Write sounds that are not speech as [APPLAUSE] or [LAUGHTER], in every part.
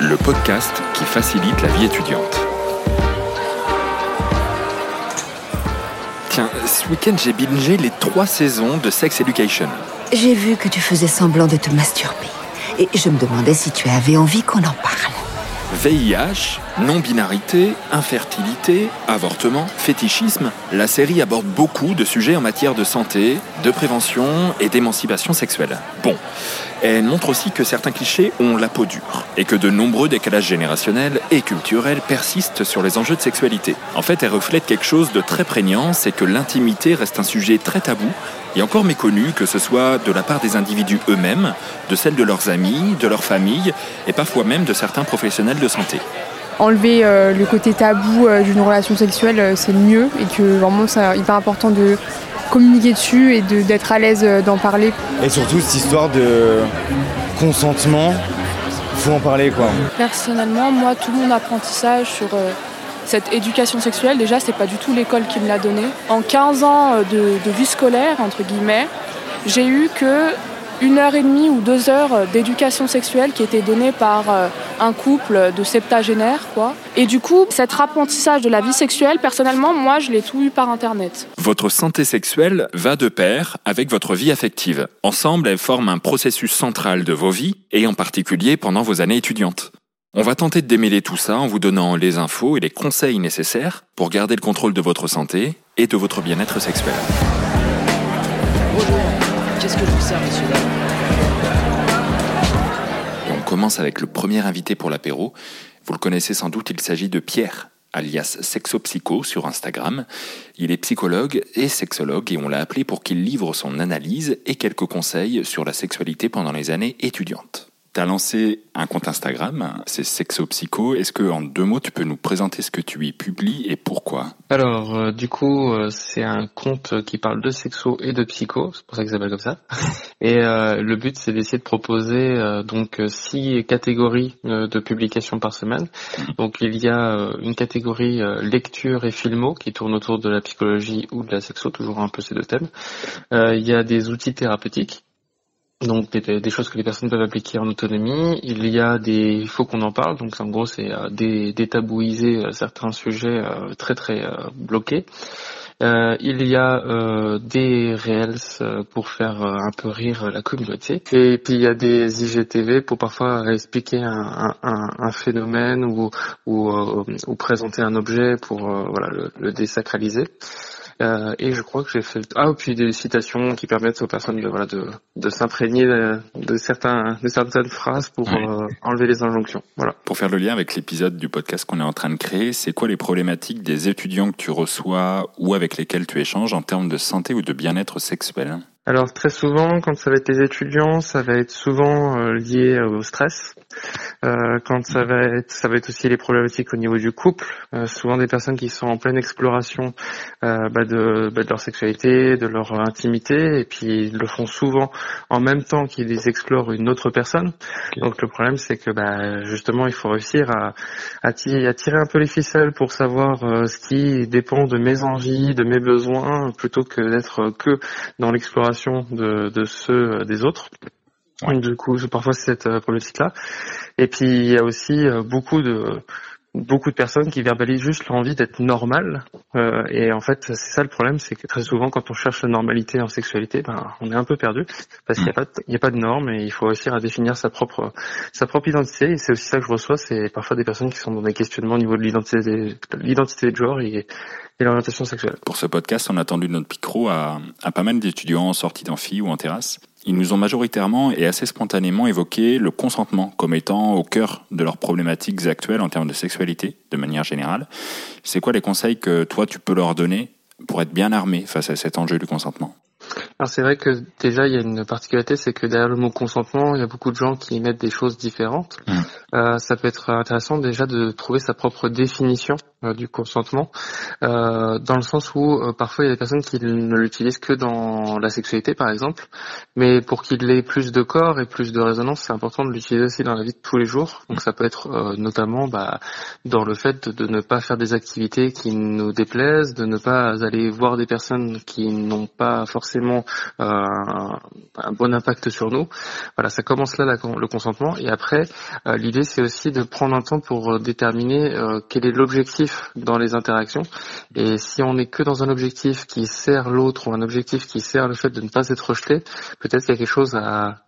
Le podcast qui facilite la vie étudiante. Tiens, ce week-end j'ai bingé les trois saisons de Sex Education. J'ai vu que tu faisais semblant de te masturber. Et je me demandais si tu avais envie qu'on en parle. VIH, non-binarité, infertilité, avortement, fétichisme, la série aborde beaucoup de sujets en matière de santé, de prévention et d'émancipation sexuelle. Bon, elle montre aussi que certains clichés ont la peau dure et que de nombreux décalages générationnels et culturels persistent sur les enjeux de sexualité. En fait, elle reflète quelque chose de très prégnant, c'est que l'intimité reste un sujet très tabou et encore méconnu, que ce soit de la part des individus eux-mêmes, de celle de leurs amis, de leur famille et parfois même de certains professionnels de santé. Enlever euh, le côté tabou euh, d'une relation sexuelle, euh, c'est le mieux et que vraiment c'est hyper important de communiquer dessus et de- d'être à l'aise euh, d'en parler. Et surtout cette histoire de consentement, faut en parler quoi. Personnellement, moi, tout mon apprentissage sur euh, cette éducation sexuelle, déjà, c'est pas du tout l'école qui me l'a donné. En 15 ans euh, de, de vie scolaire, entre guillemets, j'ai eu que une heure et demie ou deux heures euh, d'éducation sexuelle qui était donnée par euh, un couple de septagénaires, quoi. Et du coup, cet apprentissage de la vie sexuelle, personnellement, moi, je l'ai tout eu par Internet. Votre santé sexuelle va de pair avec votre vie affective. Ensemble, elles forment un processus central de vos vies, et en particulier pendant vos années étudiantes. On va tenter de démêler tout ça en vous donnant les infos et les conseils nécessaires pour garder le contrôle de votre santé et de votre bien-être sexuel. Bonjour, qu'est-ce que je vous sers, monsieur Et on commence avec le premier invité pour l'apéro. Vous le connaissez sans doute, il s'agit de Pierre, alias Sexopsycho sur Instagram. Il est psychologue et sexologue et on l'a appelé pour qu'il livre son analyse et quelques conseils sur la sexualité pendant les années étudiantes. T'as lancé un compte Instagram, c'est Sexopsycho. Est-ce que en deux mots, tu peux nous présenter ce que tu y publies et pourquoi? Alors, euh, du coup, euh, c'est un compte qui parle de sexo et de psycho, c'est pour ça qu'il s'appelle comme ça. [LAUGHS] Et euh, le but, c'est d'essayer de proposer euh, donc euh, six catégories euh, de publications par semaine. Donc, il y a une catégorie euh, lecture et filmo qui tourne autour de la psychologie ou de la sexo, toujours un peu ces deux thèmes. Euh, il y a des outils thérapeutiques. Donc des, des choses que les personnes peuvent appliquer en autonomie. Il y a des, il faut qu'on en parle. Donc en gros c'est euh, dé- détabouiser euh, certains sujets euh, très très euh, bloqués. Euh, il y a euh, des reels pour faire un peu rire la communauté. Et puis il y a des IGTV pour parfois expliquer un, un- un- phénomène ou, ou, ou présenter un objet pour voilà le, le désacraliser. Euh, et je crois que j'ai fait ah puis des citations qui permettent aux personnes de voilà de, de s'imprégner de, de certains de certaines phrases pour Ouais. euh, enlever les injonctions. Voilà. Pour faire le lien avec l'épisode du podcast qu'on est en train de créer, c'est quoi les problématiques des étudiants que tu reçois ou avec lesquels tu échanges en termes de santé ou de bien-être sexuel? Alors très souvent, quand ça va être les étudiants, ça va être souvent euh, lié au stress. Euh, quand ça va être, ça va être aussi les problématiques au niveau du couple. Euh, souvent des personnes qui sont en pleine exploration euh, bah, de, bah, de leur sexualité, de leur intimité, et puis ils le font souvent en même temps qu'ils explorent une autre personne. Donc le problème, c'est que bah, justement, il faut réussir à, à, ti- à tirer un peu les ficelles pour savoir euh, ce qui dépend de mes envies, de mes besoins, plutôt que d'être que dans l'exploration de, de ceux euh, des autres. Du coup, parfois c'est cette euh, problématique-là. Et puis il y a aussi euh, beaucoup de beaucoup de personnes qui verbalisent juste l'envie d'être normales. Euh, et en fait, c'est ça le problème, c'est que très souvent, quand on cherche la normalité en sexualité, ben, on est un peu perdu parce qu'il n'y a pas de, il y a pas de normes et il faut réussir à définir sa propre sa propre identité. Et c'est aussi ça que je reçois, c'est parfois des personnes qui sont dans des questionnements au niveau de l'identité de l'identité de genre et, l'orientation sexuelle. Pour ce podcast, on a tendu notre micro à, à pas mal d'étudiants en sortie d'amphi ou en terrasse. Ils nous ont majoritairement et assez spontanément évoqué le consentement comme étant au cœur de leurs problématiques actuelles en termes de sexualité, de manière générale. C'est quoi les conseils que toi tu peux leur donner pour être bien armé face à cet enjeu du consentement? Alors c'est vrai que déjà il y a une particularité, c'est que derrière le mot consentement, il y a beaucoup de gens qui mettent des choses différentes. Mhm. Euh, ça peut être intéressant déjà de trouver sa propre définition euh, du consentement, euh, dans le sens où euh, parfois il y a des personnes qui ne l'utilisent que dans la sexualité par exemple, mais pour qu'il ait plus de corps et plus de résonance, c'est important de l'utiliser aussi dans la vie de tous les jours. Donc ça peut être euh, notamment bah, dans le fait de ne pas faire des activités qui nous déplaisent, de ne pas aller voir des personnes qui n'ont pas forcément forcément un bon impact sur nous. Voilà, ça commence là le consentement et après l'idée c'est aussi de prendre un temps pour déterminer quel est l'objectif dans les interactions et si on n'est que dans un objectif qui sert l'autre ou un objectif qui sert le fait de ne pas être rejeté, peut-être qu'il y a quelque chose à,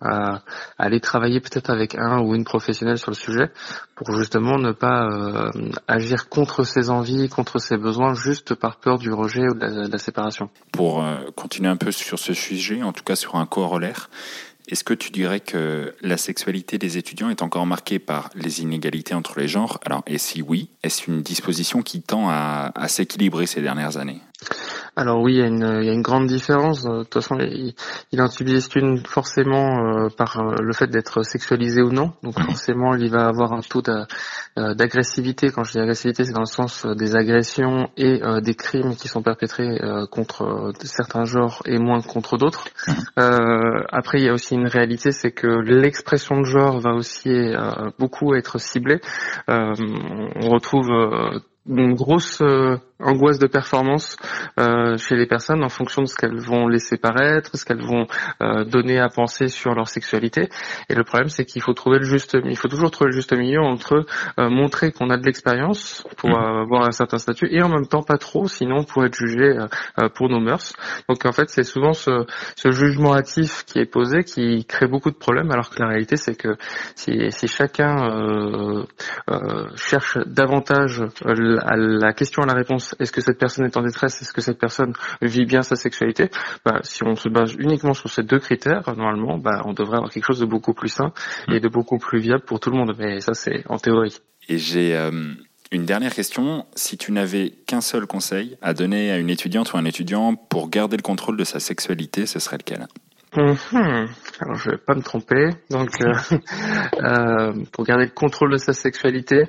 aller travailler peut-être avec un ou une professionnelle sur le sujet pour justement ne pas euh, agir contre ses envies, contre ses besoins, juste par peur du rejet ou de la, séparation. Pour euh, continuer un peu sur ce sujet, en tout cas sur un corollaire, est-ce que tu dirais que la sexualité des étudiants est encore marquée par les inégalités entre les genres? Alors, et si oui, est-ce une disposition qui tend à, à s'équilibrer ces dernières années? Alors oui, il y, a une, il y a une grande différence. De toute façon, il, il en subsiste une forcément euh, par euh, le fait d'être sexualisé ou non. Donc forcément, il va avoir un taux euh, d'agressivité. Quand je dis agressivité, c'est dans le sens des agressions et des crimes qui sont perpétrés contre certains genres et moins contre d'autres. Mhm. après, il y a aussi une réalité, c'est que l'expression de genre va aussi beaucoup être ciblée. on retrouve une grosse angoisse de performance euh, chez les personnes en fonction de ce qu'elles vont laisser paraître, ce qu'elles vont euh, donner à penser sur leur sexualité. Et le problème, c'est qu'il faut trouver le juste, il faut toujours trouver le juste milieu entre euh, montrer qu'on a de l'expérience pour mmh. avoir un certain statut et en même temps pas trop, sinon pour être jugé pour nos mœurs. Donc en fait, c'est souvent ce, ce, jugement hâtif qui est posé qui crée beaucoup de problèmes, alors que la réalité, c'est que si, si chacun cherche davantage à la question à la réponse est-ce que cette personne est en détresse? Est-ce que cette personne vit bien sa sexualité? Bah, Si on se base uniquement sur ces deux critères, normalement, bah, on devrait avoir quelque chose de beaucoup plus sain et de beaucoup plus viable pour tout le monde. Mais ça, c'est en théorie. Et j'ai euh, une dernière question. Si tu n'avais qu'un seul conseil à donner à une étudiante ou un étudiant pour garder le contrôle de sa sexualité, ce serait lequel? Mhm. Alors je vais pas me tromper. Donc euh, [LAUGHS] euh, pour garder le contrôle de sa sexualité,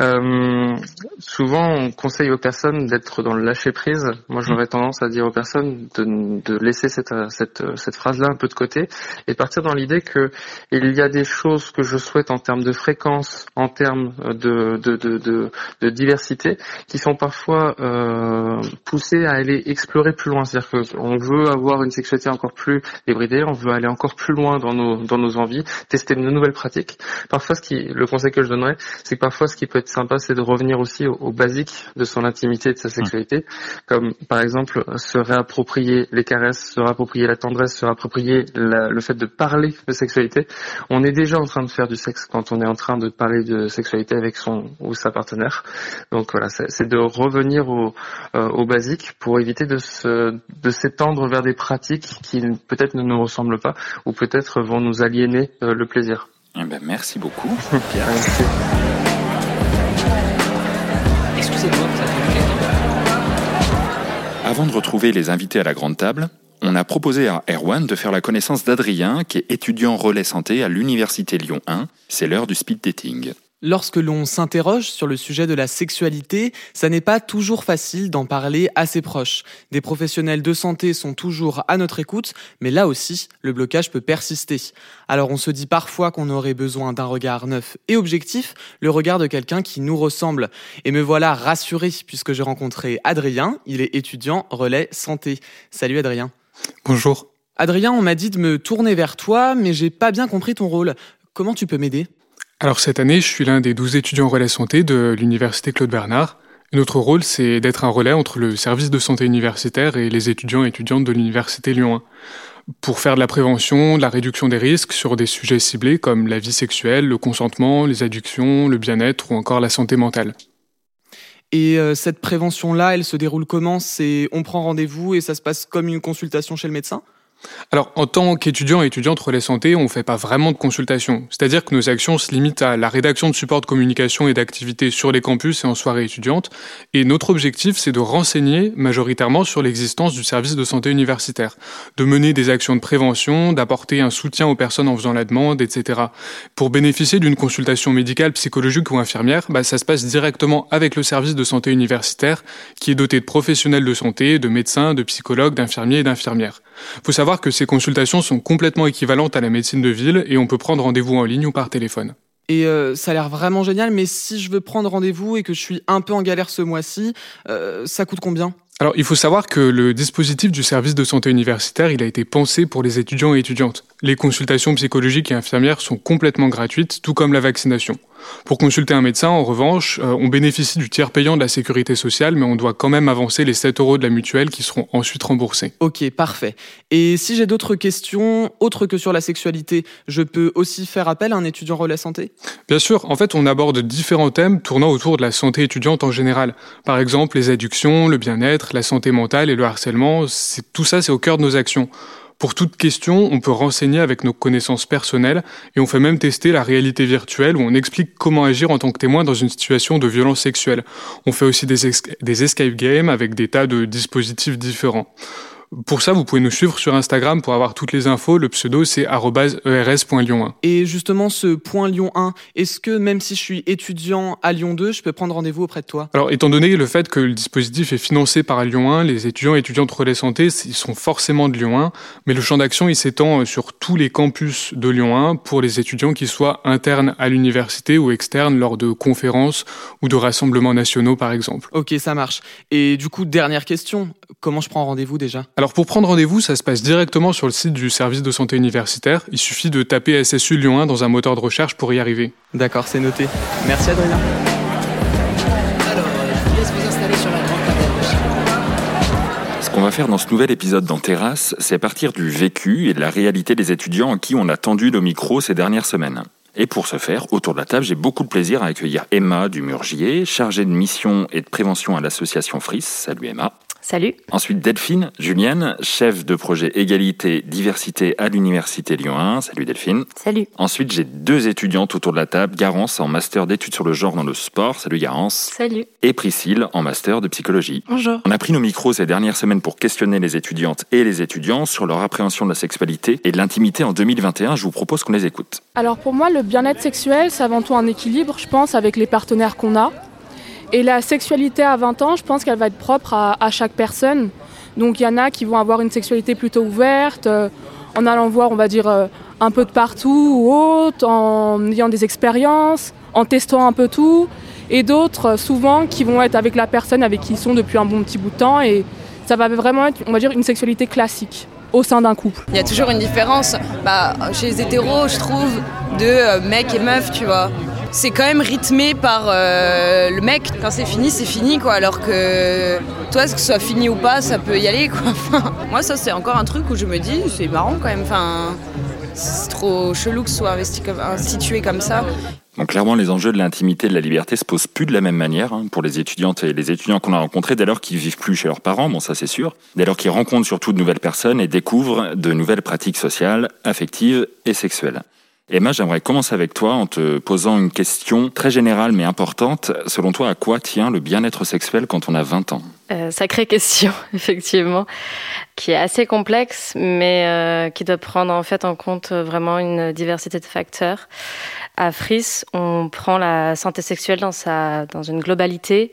euh, souvent on conseille aux personnes d'être dans le lâcher prise. Moi j'aurais tendance à dire aux personnes de, de laisser cette, cette, cette phrase-là un peu de côté et partir dans l'idée que il y a des choses que je souhaite en termes de fréquence, en termes de, de, de, de, de diversité, qui sont parfois euh, poussées à aller explorer plus loin. C'est-à-dire qu'on veut avoir une sexualité encore plus débridée, on veut aller encore plus loin dans nos, dans nos envies, tester de nouvelles pratiques. Parfois, ce qui, le conseil que je donnerais, c'est que parfois, ce qui peut être sympa, c'est de revenir aussi aux, basiques de son intimité et de sa sexualité, comme par exemple se réapproprier les caresses, se réapproprier la tendresse, se réapproprier le fait de parler de sexualité. On est déjà en train de faire du sexe quand on est en train de parler de sexualité avec son ou sa partenaire. Donc voilà, c'est de revenir aux euh, au basiques pour éviter de se de s'étendre vers des pratiques qui peut-être ne nous ressemblent pas ou peut-être vont nous aliéner euh, le plaisir. Eh ben, merci beaucoup, [LAUGHS] Pierre. Excusez-moi, Avant de retrouver les invités à la grande table, on a proposé à Erwan de faire la connaissance d'Adrien, qui est étudiant relais santé à l'Université Lyon 1. C'est l'heure du speed dating. Lorsque l'on s'interroge sur le sujet de la sexualité, ça n'est pas toujours facile d'en parler à ses proches. Des professionnels de santé sont toujours à notre écoute, mais là aussi, le blocage peut persister. Alors on se dit parfois qu'on aurait besoin d'un regard neuf et objectif, le regard de quelqu'un qui nous ressemble. Et me voilà rassuré puisque j'ai rencontré Adrien, il est étudiant relais santé. Salut Adrien. Bonjour. Adrien, on m'a dit de me tourner vers toi, mais j'ai pas bien compris ton rôle. Comment tu peux m'aider? Alors cette année, je suis l'un des 12 étudiants relais santé de l'Université Claude Bernard. Notre rôle, c'est d'être un relais entre le service de santé universitaire et les étudiants et étudiantes de l'Université Lyon 1 pour faire de la prévention, de la réduction des risques sur des sujets ciblés comme la vie sexuelle, le consentement, les addictions, le bien-être ou encore la santé mentale. Et euh, cette prévention-là, elle se déroule comment? C'est on prend rendez-vous et ça se passe comme une consultation chez le médecin? Alors, en tant qu'étudiant et étudiante relais santé, on ne fait pas vraiment de consultation. C'est-à-dire que nos actions se limitent à la rédaction de supports de communication et d'activités sur les campus et en soirée étudiante. Et notre objectif, c'est de renseigner majoritairement sur l'existence du service de santé universitaire, de mener des actions de prévention, d'apporter un soutien aux personnes en faisant la demande, etc. Pour bénéficier d'une consultation médicale, psychologique ou infirmière, bah, ça se passe directement avec le service de santé universitaire, qui est doté de professionnels de santé, de médecins, de psychologues, d'infirmiers et d'infirmières. Faut savoir que ces consultations sont complètement équivalentes à la médecine de ville et on peut prendre rendez-vous en ligne ou par téléphone. Et euh, ça a l'air vraiment génial, mais si je veux prendre rendez-vous et que je suis un peu en galère ce mois-ci, euh, ça coûte combien? Alors, il faut savoir que le dispositif du service de santé universitaire, il a été pensé pour les étudiants et étudiantes. Les consultations psychologiques et infirmières sont complètement gratuites, tout comme la vaccination. Pour consulter un médecin, en revanche, euh, on bénéficie du tiers payant de la sécurité sociale, mais on doit quand même avancer les 7 euros de la mutuelle qui seront ensuite remboursés. Ok, parfait. Et si j'ai d'autres questions, autres que sur la sexualité, je peux aussi faire appel à un étudiant relais santé? Bien sûr, en fait, on aborde différents thèmes tournant autour de la santé étudiante en général. Par exemple, les addictions, le bien-être, la santé mentale et le harcèlement, tout ça, c'est au cœur de nos actions. Pour toute question, on peut renseigner avec nos connaissances personnelles et on fait même tester la réalité virtuelle où on explique comment agir en tant que témoin dans une situation de violence sexuelle. On fait aussi des, escape games avec des tas de dispositifs différents. Pour ça, vous pouvez nous suivre sur Instagram pour avoir toutes les infos. Le pseudo, c'est ers.lyon1. Et justement, ce point Lyon 1, est-ce que même si je suis étudiant à Lyon 2, je peux prendre rendez-vous auprès de toi? Alors, étant donné le fait que le dispositif est financé par Lyon 1, les étudiants et étudiantes relais santé, ils sont forcément de Lyon 1, mais le champ d'action, il s'étend euh, sur tous les campus de Lyon 1 pour les étudiants qui soient internes à l'université ou externes lors de conférences ou de rassemblements nationaux, par exemple. Ok, ça marche. Et du coup, dernière question, comment je prends rendez-vous déjà? Alors pour prendre rendez-vous, ça se passe directement sur le site du service de santé universitaire. Il suffit de taper SSU Lyon 1 dans un moteur de recherche pour y arriver. D'accord, c'est noté. Merci Adrien. Alors, je vous laisse vous installer sur la grande Ce qu'on va faire dans ce nouvel épisode dans Terrasse, c'est partir du vécu et de la réalité des étudiants à qui on a tendu nos micros ces dernières semaines. Et pour ce faire, autour de la table, j'ai beaucoup de plaisir à accueillir Emma du Murgier, chargée de mission et de prévention à l'association FRIS. Salut Emma. Salut. Ensuite, Delphine Julienne, chef de projet égalité, diversité à l'Université Lyon 1. Salut Delphine. Salut. Ensuite, j'ai deux étudiantes autour de la table. Garance en master d'études sur le genre dans le sport. Salut Garance. Salut. Et Priscille en master de psychologie. Bonjour. On a pris nos micros ces dernières semaines pour questionner les étudiantes et les étudiants sur leur appréhension de la sexualité et de l'intimité en 2021. Je vous propose qu'on les écoute. Alors pour moi, le bien-être sexuel, c'est avant tout un équilibre, je pense, avec les partenaires qu'on a. Et la sexualité à 20 ans, je pense qu'elle va être propre à, chaque personne. Donc il y en a qui vont avoir une sexualité plutôt ouverte, euh, en allant voir, on va dire, euh, un peu de partout ou autre, en ayant des expériences, en testant un peu tout. Et d'autres, euh, souvent, qui vont être avec la personne avec qui ils sont depuis un bon petit bout de temps. Et ça va vraiment être, on va dire, une sexualité classique au sein d'un couple. Il y a toujours une différence bah, chez les hétéros, je trouve, de mec et meuf, tu vois c'est quand même rythmé par euh, le mec. Quand c'est fini, c'est fini, quoi. Alors que toi, que ce soit fini ou pas, ça peut y aller, quoi. [LAUGHS] moi, ça, c'est encore un truc où je me dis, c'est marrant quand même. Enfin, c'est trop chelou que ce soit investi institué comme ça. Donc clairement, les enjeux de l'intimité et de la liberté se posent plus de la même manière hein, pour les étudiantes et les étudiants qu'on a rencontrés dès lors qu'ils vivent plus chez leurs parents, bon ça c'est sûr, dès lors qu'ils rencontrent surtout de nouvelles personnes et découvrent de nouvelles pratiques sociales, affectives et sexuelles. Emma, j'aimerais commencer avec toi en te posant une question très générale mais importante. Selon toi, à quoi tient le bien-être sexuel quand on a 20 ans? Euh, Sacrée question, [LAUGHS] effectivement, qui est assez complexe, mais euh, qui doit prendre en fait en compte vraiment une diversité de facteurs. À FRIS, on prend la santé sexuelle dans, sa, dans une globalité,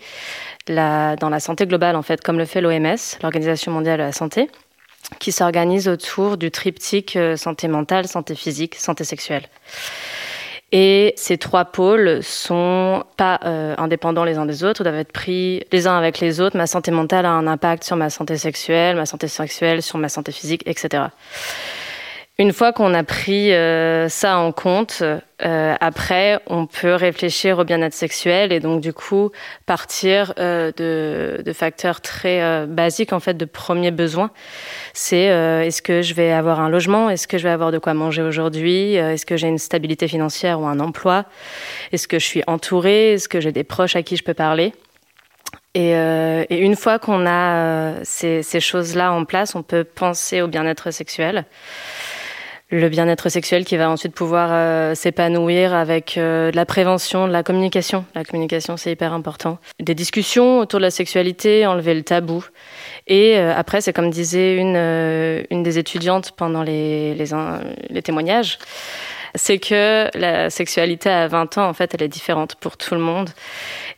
dans la santé globale en fait, comme le fait l'OMS, l'Organisation mondiale de la santé qui s'organise autour du triptyque euh, santé mentale, santé physique, santé sexuelle. Et ces trois pôles sont pas euh, indépendants les uns des autres, doivent être pris les uns avec les autres. Ma santé mentale a un impact sur ma santé sexuelle, ma santé sexuelle sur ma santé physique, etc. Une fois qu'on a pris euh, ça en compte, euh, après, on peut réfléchir au bien-être sexuel et donc du coup partir euh, de, de, facteurs très basiques en fait de premiers besoins. C'est est-ce que je vais avoir un logement, est-ce que je vais avoir de quoi manger aujourd'hui, est-ce que j'ai une stabilité financière ou un emploi, est-ce que je suis entourée, est-ce que j'ai des proches à qui je peux parler? Et, et une fois qu'on a ces, ces choses-là en place, on peut penser au bien-être sexuel le bien-être sexuel qui va ensuite pouvoir euh, s'épanouir avec euh, de la prévention, de la communication. La communication, c'est hyper important. Des discussions autour de la sexualité, enlever le tabou. Et euh, après, c'est comme disait une, une des étudiantes pendant les, les, les témoignages, c'est que la sexualité à 20 ans, en fait, elle est différente pour tout le monde.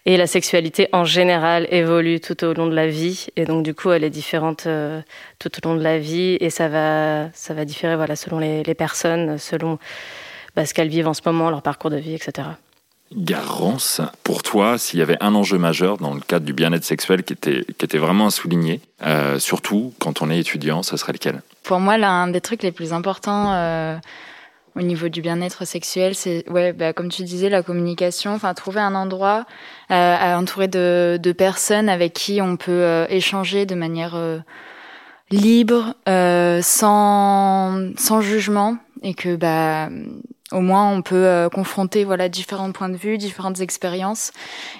Et la sexualité en général évolue tout au long de la vie. Et donc, du coup, elle est différente euh, tout au long de la vie. Et ça va, ça va différer voilà, selon les, les personnes, selon bah, ce qu'elles vivent en ce moment, leur parcours de vie, etc. Garance, pour toi, s'il y avait un enjeu majeur dans le cadre du bien-être sexuel qui était, qui était vraiment à souligner, euh, surtout quand on est étudiant, ce serait lequel? Pour moi, l'un des trucs les plus importants euh, au niveau du bien-être sexuel, c'est, ouais, bah, comme tu disais, la communication, enfin trouver un endroit euh, entouré de, de, personnes avec qui on peut euh, échanger de manière euh, libre, euh, sans, sans jugement, et que bah au moins on peut euh, confronter voilà différents points de vue, différentes expériences,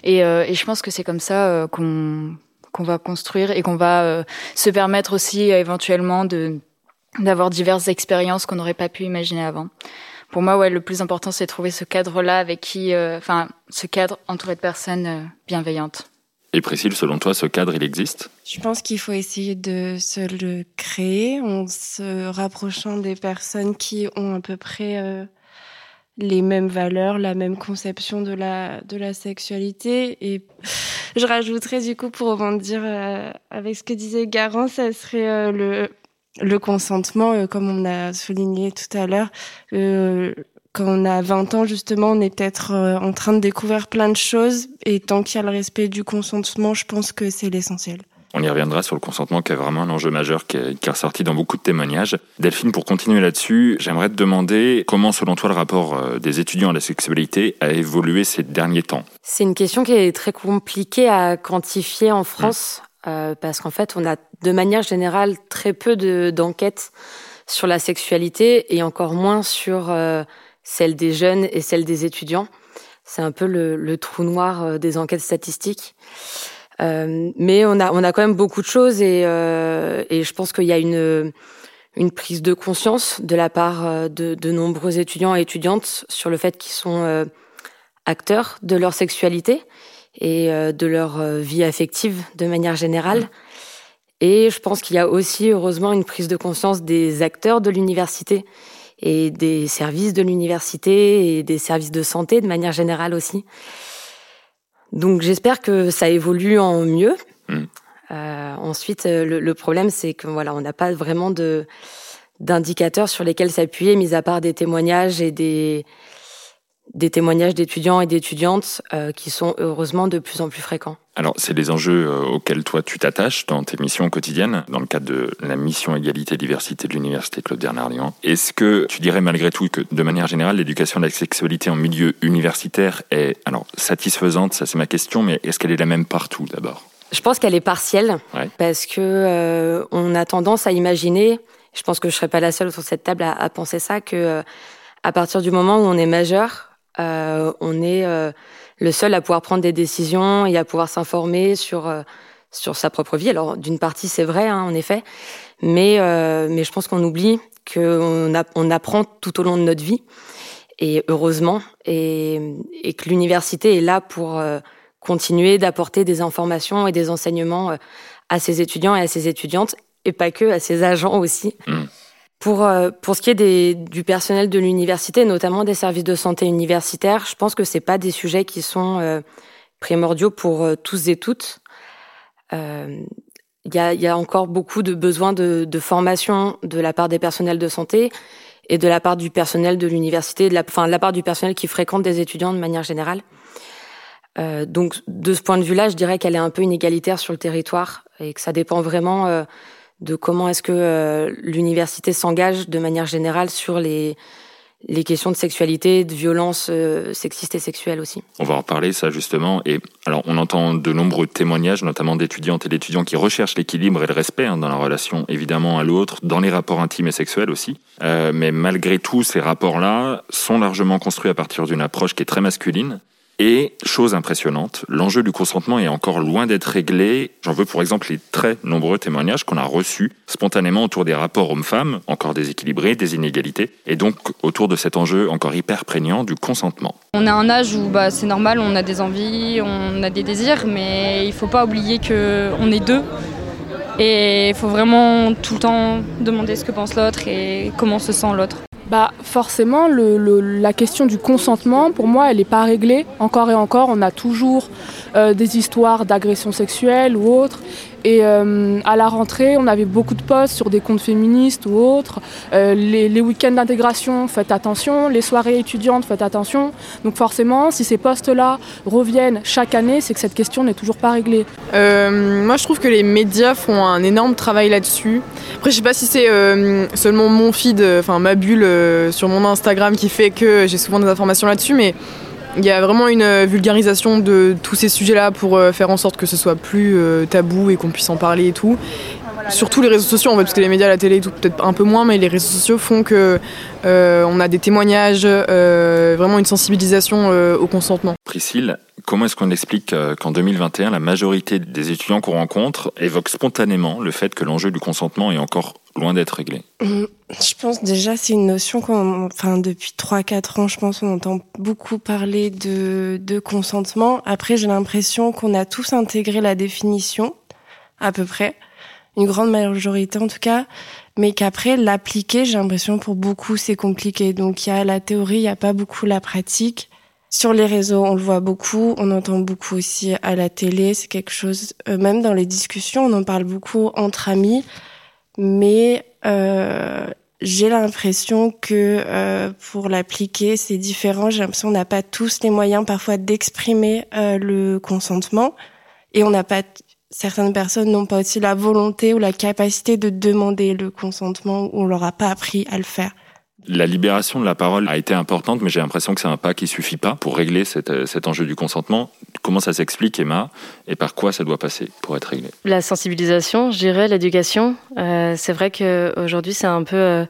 et, euh, et je pense que c'est comme ça qu'on qu'on va construire et qu'on va se permettre aussi éventuellement de d'avoir diverses expériences qu'on n'aurait pas pu imaginer avant. Pour moi, ouais, le plus important, c'est de trouver ce cadre-là avec qui, enfin, ce cadre entouré de personnes bienveillantes. Et Priscille, selon toi, ce cadre, il existe? Je pense qu'il faut essayer de se le créer en se rapprochant des personnes qui ont à peu près euh, les mêmes valeurs, la même conception de la, de la sexualité. Et [LAUGHS] je rajouterais du coup, pour rebondir euh, avec ce que disait Garant, ça serait euh, le, le consentement, euh, comme on a souligné tout à l'heure. Euh, quand on a 20 ans, justement, on est peut-être euh, en train de découvrir plein de choses. Et tant qu'il y a le respect du consentement, je pense que c'est l'essentiel. On y reviendra sur le consentement qui est vraiment un enjeu majeur qui est, qui est ressorti dans beaucoup de témoignages. Delphine, pour continuer là-dessus, j'aimerais te demander comment, selon toi, le rapport des étudiants à la sexualité a évolué ces derniers temps? C'est une question qui est très compliquée à quantifier en France mmh. Euh, parce qu'en fait, on a de manière générale très peu d'enquêtes sur la sexualité et encore moins sur euh, celle des jeunes et celle des étudiants. C'est un peu le, trou noir euh, des enquêtes statistiques. Mais on a, on a quand même beaucoup de choses et, je pense qu'il y a une, prise de conscience de la part de, nombreux étudiants et étudiantes sur le fait qu'ils sont acteurs de leur sexualité et euh, de leur vie affective de manière générale. Et je pense qu'il y a aussi, heureusement, une prise de conscience des acteurs de l'université et des services de l'université et des services de santé de manière générale aussi. Donc j'espère que ça évolue en mieux. Mmh. Euh, ensuite, le, le problème, c'est que voilà, on n'a pas vraiment de d'indicateurs sur lesquels s'appuyer, mis à part des témoignages et des des témoignages d'étudiants et d'étudiantes euh, qui sont heureusement de plus en plus fréquents. Alors, c'est des enjeux euh, auxquels toi tu t'attaches dans tes missions quotidiennes, dans le cadre de la mission égalité diversité de l'université Claude Bernard Lyon. Est-ce que tu dirais malgré tout que, de manière générale, l'éducation de la sexualité en milieu universitaire est alors satisfaisante? Ça, c'est ma question, mais est-ce qu'elle est la même partout d'abord? Je pense qu'elle est partielle, ouais. parce que euh, on a tendance à imaginer. Je pense que je serais pas la seule sur cette table à, à penser ça que euh, à partir du moment où on est majeur, euh, on est euh, le seul à pouvoir prendre des décisions et à pouvoir s'informer sur euh, sur sa propre vie. Alors d'une partie c'est vrai hein, en effet, mais euh, mais je pense qu'on oublie qu'on on apprend tout au long de notre vie et heureusement et, et que l'université est là pour euh, continuer d'apporter des informations et des enseignements à ses étudiants et à ses étudiantes et pas que à ses agents aussi. Mmh. Pour, euh, pour ce qui est des, du personnel de l'université, notamment des services de santé universitaires, je pense que c'est pas des sujets qui sont euh, primordiaux pour euh, tous et toutes. Il euh, y, a, y, a, encore beaucoup de besoins de, de, formation de la part des personnels de santé et de la part du personnel de l'université, de la, enfin de la part du personnel qui fréquente des étudiants de manière générale. Donc de ce point de vue-là, je dirais qu'elle est un peu inégalitaire sur le territoire et que ça dépend vraiment de comment est-ce que euh, l'université s'engage de manière générale sur les les questions de sexualité, de violence euh, sexistes et sexuelles aussi. On va en parler ça justement. Et alors on entend de nombreux témoignages, notamment d'étudiantes et d'étudiants qui recherchent l'équilibre et le respect hein, dans la relation évidemment à l'autre, dans les rapports intimes et sexuels aussi. Euh, mais malgré tout, ces rapports-là sont largement construits à partir d'une approche qui est très masculine. Et, chose impressionnante, l'enjeu du consentement est encore loin d'être réglé. J'en veux pour exemple les très nombreux témoignages qu'on a reçus spontanément autour des rapports hommes-femmes, encore déséquilibrés, des inégalités, et donc autour de cet enjeu encore hyper prégnant du consentement. On a un âge où bah, c'est normal, on a des envies, on a des désirs, mais il faut pas oublier qu'on est deux. Et il faut vraiment tout le temps demander ce que pense l'autre et comment se sent l'autre. Bah forcément, la question du consentement, pour moi, elle n'est pas réglée. Encore et encore, on a toujours euh, des histoires d'agression sexuelle ou autres. Et euh, à la rentrée, on avait beaucoup de posts sur des comptes féministes ou autres. Euh, les, week-ends d'intégration, faites attention. Les soirées étudiantes, faites attention. Donc forcément, si ces postes-là reviennent chaque année, c'est que cette question n'est toujours pas réglée. Euh, moi, je trouve que les médias font un énorme travail là-dessus. Après, je sais pas si c'est seulement mon feed, enfin ma bulle sur mon Instagram qui fait que j'ai souvent des informations là-dessus, mais il y a vraiment une euh, vulgarisation de tous ces sujets-là pour euh, faire en sorte que ce soit plus euh, tabou et qu'on puisse en parler et tout. Surtout les réseaux sociaux, en fait, parce que les médias, la télé et tout, peut-être un peu moins, mais les réseaux sociaux font que on a des témoignages, vraiment une sensibilisation au consentement. Priscille, comment est-ce qu'on explique qu'en 2021, la majorité des étudiants qu'on rencontre évoquent spontanément le fait que l'enjeu du consentement est encore loin d'être réglé? Je pense déjà c'est une notion qu'on, enfin depuis 3-4 ans, je pense on entend beaucoup parler de, de consentement. Après j'ai l'impression qu'on a tous intégré la définition, à peu près, une grande majorité en tout cas, mais qu'après l'appliquer, j'ai l'impression pour beaucoup c'est compliqué. Donc il y a la théorie, il n'y a pas beaucoup la pratique. Sur les réseaux, on le voit beaucoup, on entend beaucoup aussi à la télé, c'est quelque chose, euh, même dans les discussions, on en parle beaucoup entre amis mais euh, j'ai l'impression que euh, pour l'appliquer, c'est différent. J'ai l'impression qu'on n'a pas tous les moyens parfois d'exprimer euh, le consentement et on n'a pas certaines personnes n'ont pas aussi la volonté ou la capacité de demander le consentement ou on leur a pas appris à le faire. La libération de la parole a été importante, mais j'ai l'impression que c'est un pas qui suffit pas pour régler euh, cet enjeu du consentement. Comment ça s'explique, Emma, et par quoi ça doit passer pour être réglé? La sensibilisation, je dirais, l'éducation. Euh, c'est vrai qu'aujourd'hui, c'est un peu euh,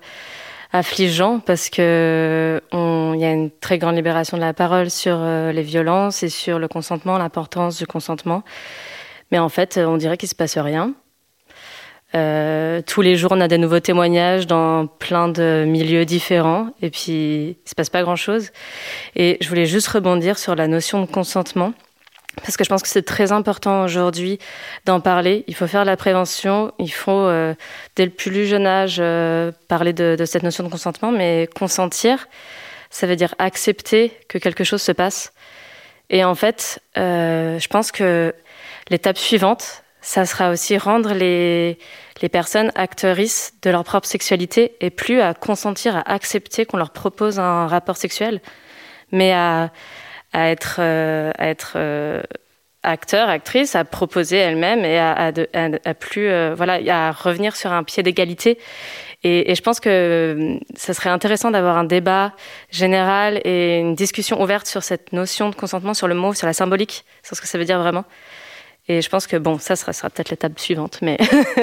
affligeant parce que il y a une très grande libération de la parole sur les violences et sur le consentement, l'importance du consentement. Mais en fait, on dirait qu'il se passe rien. Euh, tous les jours, on a des nouveaux témoignages dans plein de milieux différents, et puis il se passe pas grand-chose. Et je voulais juste rebondir sur la notion de consentement, parce que je pense que c'est très important aujourd'hui d'en parler. Il faut faire la prévention, il faut, euh, dès le plus jeune âge, euh, parler de, cette notion de consentement, mais consentir, ça veut dire accepter que quelque chose se passe. Et en fait, je pense que l'étape suivante, ça sera aussi rendre les, personnes actrices de leur propre sexualité et plus à consentir, à accepter qu'on leur propose un rapport sexuel, mais à, être, euh, à euh, acteur, actrice, à proposer elle-même et à, plus, euh, voilà, à revenir sur un pied d'égalité. Et, et, je pense que ça serait intéressant d'avoir un débat général et une discussion ouverte sur cette notion de consentement, sur le mot, sur la symbolique, sur ce que ça veut dire vraiment. Et je pense que bon, ça sera, peut-être l'étape suivante, mais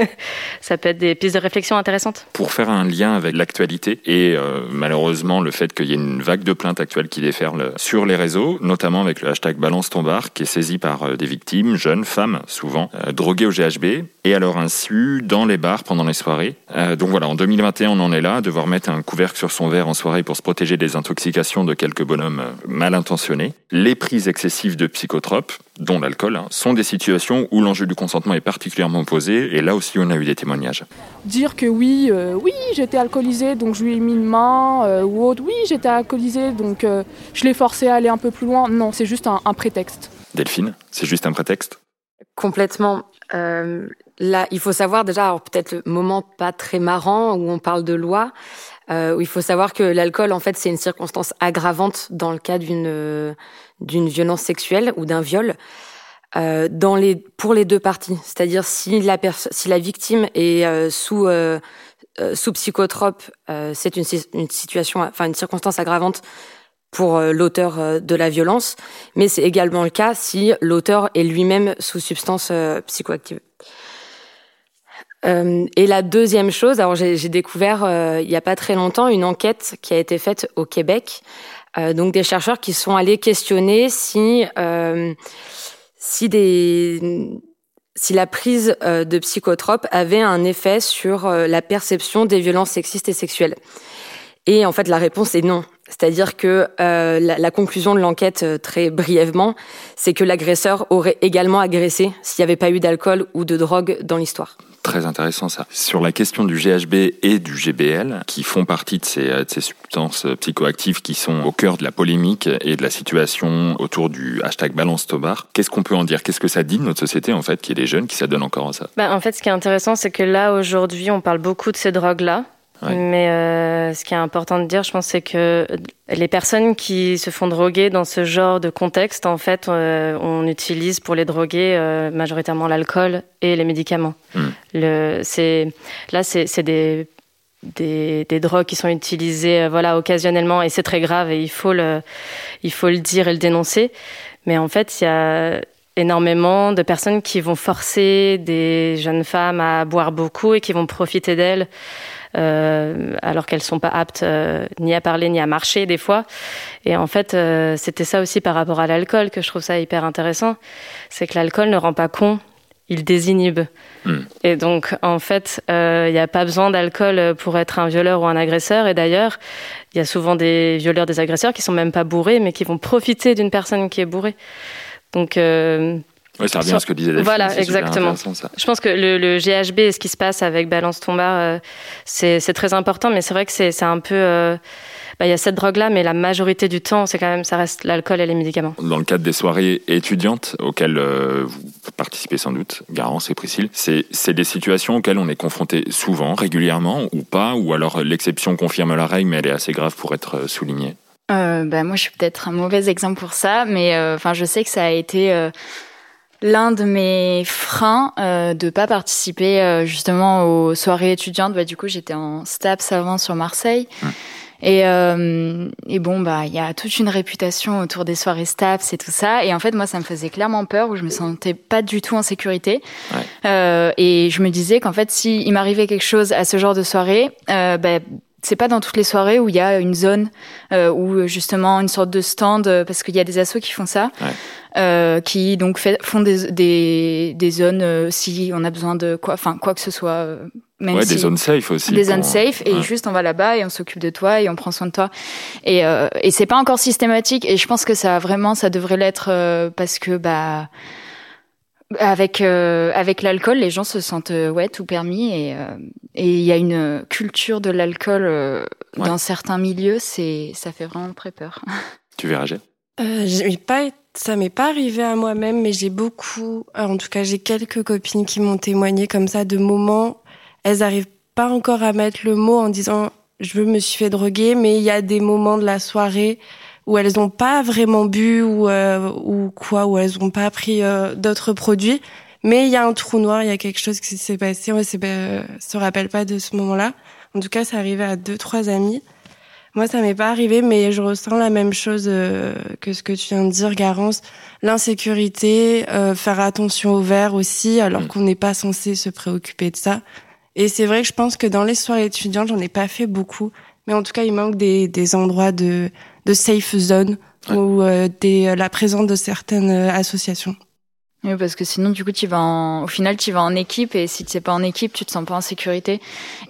[LAUGHS] ça peut être des pistes de réflexion intéressantes. Pour faire un lien avec l'actualité et euh, malheureusement le fait qu'il y ait une vague de plaintes actuelles qui déferle sur les réseaux, notamment avec le hashtag Balance ton bar, qui est saisi par euh, des victimes, jeunes, femmes souvent, euh, droguées au GHB, et à leur insu dans les bars pendant les soirées. donc voilà, en 2021, on en est là, devoir mettre un couvercle sur son verre en soirée pour se protéger des intoxications de quelques bonhommes mal intentionnés. Les prises excessives de psychotropes, dont l'alcool, hein, sont des situations où l'enjeu du consentement est particulièrement posé, et là aussi on a eu des témoignages. Dire que oui, euh, oui, j'étais alcoolisé, donc je lui ai mis une main, euh, ou autre, oui, j'étais alcoolisé, donc euh, je l'ai forcé à aller un peu plus loin, non, c'est juste un, prétexte. Delphine, c'est juste un prétexte? Complètement. là, il faut savoir déjà, peut-être le moment pas très marrant où on parle de loi, où il faut savoir que l'alcool, en fait, c'est une circonstance aggravante dans le cas d'une d'une violence sexuelle ou d'un viol euh, dans les pour les deux parties. C'est-à-dire si la si la victime est euh, sous euh, euh, sous psychotrope, c'est une, une situation, enfin une circonstance aggravante pour l'auteur de la violence, mais c'est également le cas si l'auteur est lui-même sous substance psychoactive. et la deuxième chose, alors j'ai découvert il n'y a pas très longtemps une enquête qui a été faite au Québec euh, donc des chercheurs qui sont allés questionner si euh, si des si la prise euh, de psychotropes avait un effet sur la perception des violences sexistes et sexuelles. Et en fait, la réponse est non. C'est-à-dire que euh, la, la, conclusion de l'enquête, euh, très brièvement, c'est que l'agresseur aurait également agressé s'il n'y avait pas eu d'alcool ou de drogue dans l'histoire. Très intéressant ça. Sur la question du GHB et du GBL, qui font partie de ces, de ces, substances psychoactives qui sont au cœur de la polémique et de la situation autour du hashtag Balance Tobar, qu'est-ce qu'on peut en dire? Qu'est-ce que ça dit de notre société en fait, qui est des jeunes, qui s'adonnent encore à ça? Bah, En fait, ce qui est intéressant, c'est que là aujourd'hui, on parle beaucoup de ces drogues-là. Ouais. Mais euh, ce qui est important de dire, je pense, c'est que les personnes qui se font droguer dans ce genre de contexte, en fait, euh, on utilise pour les droguer euh, majoritairement l'alcool et les médicaments. Hmm. Le, c'est, là, c'est, c'est des, des, des, drogues qui sont utilisées, voilà, occasionnellement, et c'est très grave, et il faut le, il faut le dire et le dénoncer. Mais en fait, il y a énormément de personnes qui vont forcer des jeunes femmes à boire beaucoup et qui vont profiter d'elles euh, alors qu'elles sont pas aptes euh, ni à parler ni à marcher des fois. Et en fait, euh, c'était ça aussi par rapport à l'alcool que je trouve ça hyper intéressant, c'est que l'alcool ne rend pas con, il désinhibe. Mm. Et donc, en fait, il n'y a pas besoin d'alcool pour être un violeur ou un agresseur. Et d'ailleurs, il y a souvent des violeurs, des agresseurs qui sont même pas bourrés, mais qui vont profiter d'une personne qui est bourrée. Donc, euh, oui, ça revient à ce que disait Delphine. Voilà, exactement. Je pense que le, le, GHB et ce qui se passe avec Balance ton bar, euh, c'est très important, mais c'est vrai que c'est un peu. Euh, bah, il y a cette drogue-là, mais la majorité du temps, c'est quand même, ça reste l'alcool et les médicaments. Dans le cadre des soirées étudiantes auxquelles euh, vous participez sans doute, Garance et Priscille, c'est des situations auxquelles on est confronté souvent, régulièrement ou pas, ou alors l'exception confirme la règle, mais elle est assez grave pour être soulignée. Euh, bah, moi, je suis peut-être un mauvais exemple pour ça, mais enfin, je sais que ça a été l'un de mes freins euh, de pas participer euh, justement aux soirées étudiantes. Bah, du coup, j'étais en STAPS avant sur Marseille. Et, euh, et bon, bah, il y a toute une réputation autour des soirées STAPS et tout ça. Et en fait, moi, ça me faisait clairement peur, où je me sentais pas du tout en sécurité. Ouais. Euh, et je me disais qu'en fait, si il m'arrivait quelque chose à ce genre de soirée, euh, bah, c'est pas dans toutes les soirées où il y a une zone euh, où justement une sorte de stand euh, parce qu'il y a des assos qui font ça ouais. euh, qui donc fait, font des, des, des zones euh, si on a besoin de quoi enfin quoi que ce soit euh, même ouais, si, des zones safe aussi des zones safe et Ouais. juste on va là-bas et on s'occupe de toi et on prend soin de toi et euh, et c'est pas encore systématique et je pense que ça vraiment ça devrait l'être euh, parce que bah avec euh, avec l'alcool, les gens se sentent euh, ouais tout permis et euh, et il y a une culture de l'alcool euh, Ouais. dans certains milieux, c'est ça fait vraiment très peur. [LAUGHS] Tu verras, Euh, j'ai pas, ça m'est pas arrivé à moi-même, mais j'ai beaucoup, euh, en tout cas, j'ai quelques copines qui m'ont témoigné comme ça de moments. Elles arrivent pas encore à mettre le mot en disant je me suis fait droguer, mais il y a des moments de la soirée où elles ont pas vraiment bu ou euh, ou quoi, où elles ont pas pris euh, d'autres produits, mais il y a un trou noir, il y a quelque chose qui s'est passé. On ne se rappelle pas de ce moment-là. En tout cas, ça arrivait à deux trois amis. Moi, ça m'est pas arrivé, mais je ressens la même chose euh, que ce que tu viens de dire, Garance. L'insécurité, euh, faire attention au verre aussi, alors qu'on n'est pas censé se préoccuper de ça. Et c'est vrai que je pense que dans les soirées étudiantes, j'en ai pas fait beaucoup, mais en tout cas, il manque des, des endroits de, de safe zone ou euh, des, la présence de certaines euh, associations. Oui, parce que sinon, du coup, tu vas en, au final, tu vas en équipe et si tu n'es pas en équipe, tu te sens pas en sécurité.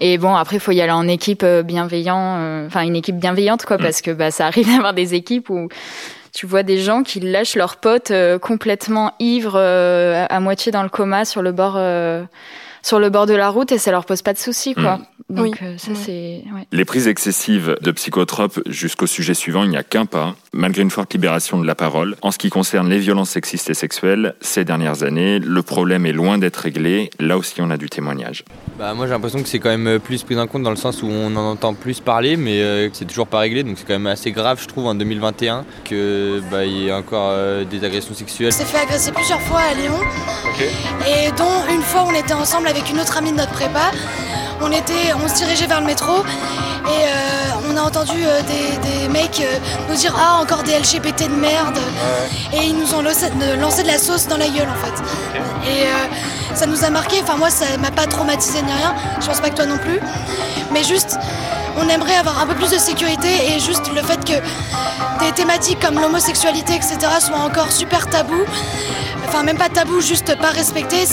Et bon, après, il faut y aller en équipe euh, bienveillant, euh, enfin, une équipe bienveillante, quoi, parce que, bah, ça arrive [LAUGHS] d'avoir des équipes où tu vois des gens qui lâchent leurs potes euh, complètement ivres, euh, à, à moitié dans le coma sur le bord, euh, sur le bord de la route et ça leur pose pas de soucis, quoi. Donc, euh, ça, c'est, ouais. Les prises excessives de psychotropes jusqu'au sujet suivant, il n'y a qu'un pas, malgré une forte libération de la parole. En ce qui concerne les violences sexistes et sexuelles, ces dernières années, le problème est loin d'être réglé. Là aussi, on a du témoignage. Bah, moi j'ai l'impression que c'est quand même euh, plus pris en compte dans le sens où on en entend plus parler mais euh, que c'est toujours pas réglé donc c'est quand même assez grave je trouve en 2021 que bah, y ait encore euh, des agressions sexuelles. s'est fait agresser plusieurs fois à Lyon. Et dont une fois on était ensemble avec une autre amie de notre prépa. On, était, on se dirigeait vers le métro et euh, on a entendu euh, des, des mecs euh, nous dire Ah, encore des LGBT de merde. Et ils nous ont lancé de, lancé de la sauce dans la gueule en fait. Et ça nous a marqué. Enfin, moi, ça m'a pas traumatisé ni rien. Je pense pas que toi non plus. Mais juste, on aimerait avoir un peu plus de sécurité et juste le fait que des thématiques comme l'homosexualité, etc., soient encore super tabous. Enfin, même pas tabou, juste pas respecté,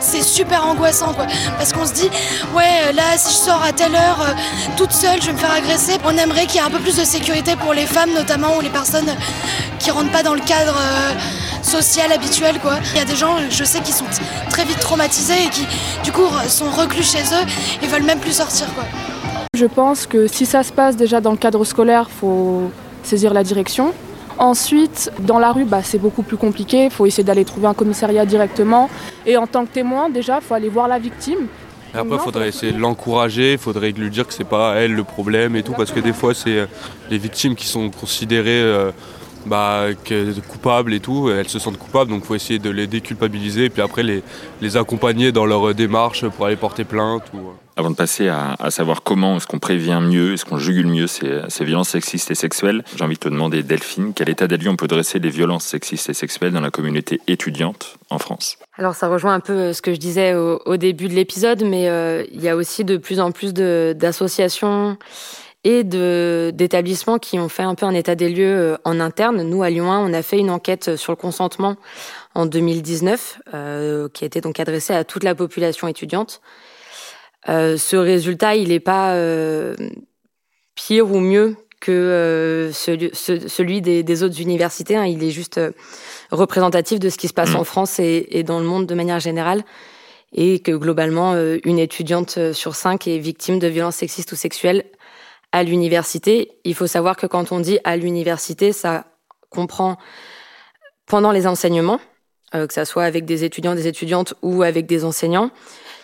c'est super angoissant, quoi. Parce qu'on se dit, ouais, là, si je sors à telle heure, euh, toute seule, je vais me faire agresser. On aimerait qu'il y ait un peu plus de sécurité pour les femmes, notamment, ou les personnes qui rentrent pas dans le cadre euh, social habituel, quoi. Il y a des gens, je sais, qui sont très vite traumatisés et qui, du coup, sont reclus chez eux et veulent même plus sortir, quoi. Je pense que si ça se passe déjà dans le cadre scolaire, faut saisir la direction. Ensuite, dans la rue, bah, c'est beaucoup plus compliqué. Il faut essayer d'aller trouver un commissariat directement. Et en tant que témoin, déjà, il faut aller voir la victime. après, il faudrait essayer de l'encourager, il faudrait lui dire que c'est pas elle le problème et tout, parce que des fois, c'est euh, les victimes qui sont considérées euh, bah, coupables et tout, elles se sentent coupables, donc il faut essayer de les déculpabiliser et puis après les, les accompagner dans leur démarche pour aller porter plainte. Ou... Euh. Avant de passer à, savoir comment est-ce qu'on prévient mieux, est-ce qu'on jugule mieux ces, ces, violences sexistes et sexuelles, j'ai envie de te demander, Delphine, quel état des lieux on peut dresser des violences sexistes et sexuelles dans la communauté étudiante en France? Alors ça rejoint un peu euh, ce que je disais au, début de l'épisode, mais euh, il y a aussi de plus en plus d'associations et d'établissements qui ont fait un peu un état des lieux euh, en interne. Nous, à Lyon 1, on a fait une enquête sur le consentement en 2019, euh, qui a été donc adressée à toute la population étudiante. Euh, ce résultat, il n'est pas euh, pire ou mieux que euh, celui, celui des, des, autres universités. Hein. Il est juste représentatif de ce qui se passe mmh. en France et, et, dans le monde de manière générale. Et que globalement, une étudiante sur cinq est victime de violences sexistes ou sexuelles à l'université. Il faut savoir que quand on dit à l'université, ça comprend pendant les enseignements, euh, que ça soit avec des étudiants, des étudiantes ou avec des enseignants.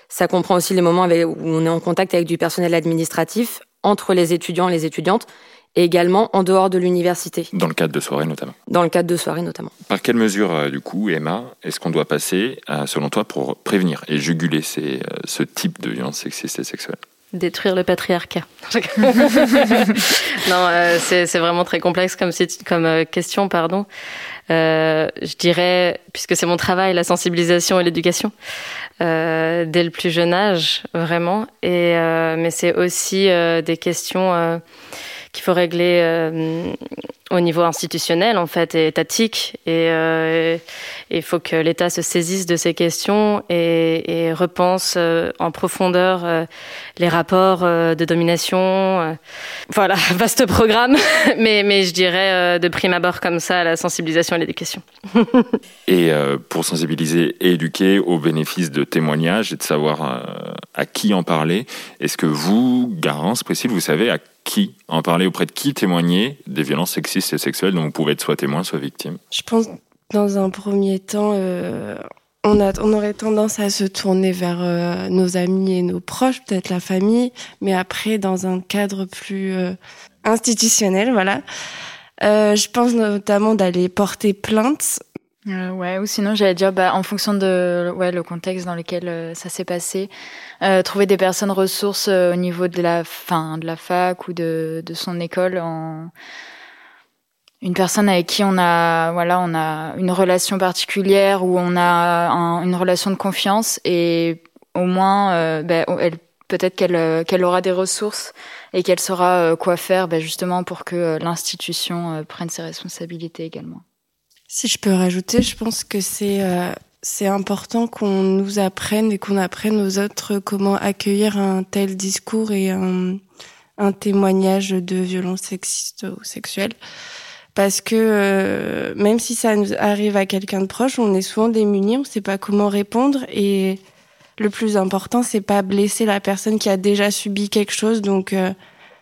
Ça comprend aussi les moments où on est en contact avec du personnel administratif, entre les étudiants et les étudiantes, et également en dehors de l'université. Dans le cadre de soirées notamment. Dans le cadre de soirées notamment. Par quelle mesure, euh, du coup, Emma, est-ce qu'on doit passer, euh, selon toi, pour prévenir et juguler ces, ce type de violence sexiste et sexuelle Détruire le patriarcat. [LAUGHS] non, euh, c'est vraiment très complexe comme, comme euh, question, pardon. Euh, je dirais, puisque c'est mon travail, la sensibilisation et l'éducation, euh, dès le plus jeune âge, vraiment. Et, euh, mais c'est aussi des questions qu'il faut régler euh, au niveau institutionnel en fait et étatique. Et euh, il faut que l'État se saisisse de ces questions et, et repense euh, en profondeur euh, les rapports de domination voilà [LAUGHS] vaste programme. [LAUGHS] Mais mais je dirais de prime abord comme ça la sensibilisation [LAUGHS] et l'éducation. Et pour sensibiliser et éduquer au bénéfice de témoignages et de savoir à qui en parler est-ce que vous Garance Priscille vous savez à qui en parler, auprès de qui témoigner des violences sexistes et sexuelles dont vous pouvez être soit témoin, soit victime Je pense, dans un premier temps, euh, on, a, on aurait tendance à se tourner vers euh, nos amis et nos proches, peut-être la famille, mais après, dans un cadre plus euh, institutionnel, voilà. je pense notamment d'aller porter plainte euh, ouais, ou sinon j'allais dire bah, en fonction de ouais le contexte dans lequel euh, ça s'est passé, euh, trouver des personnes ressources euh, au niveau de la fin de la fac ou de, de son école en une personne avec qui on a voilà on a une relation particulière ou on a une relation de confiance et au moins bah, elle peut-être qu'elle qu'elle aura des ressources et qu'elle saura quoi faire bah, justement pour que l'institution prenne ses responsabilités également. Si je peux rajouter, je pense que c'est euh, c'est important qu'on nous apprenne et qu'on apprenne aux autres comment accueillir un tel discours et un, un témoignage de violence sexiste ou sexuelle. Parce que euh, même si ça nous arrive à quelqu'un de proche, on est souvent démunis, on ne sait pas comment répondre et le plus important, c'est pas blesser la personne qui a déjà subi quelque chose. Donc euh,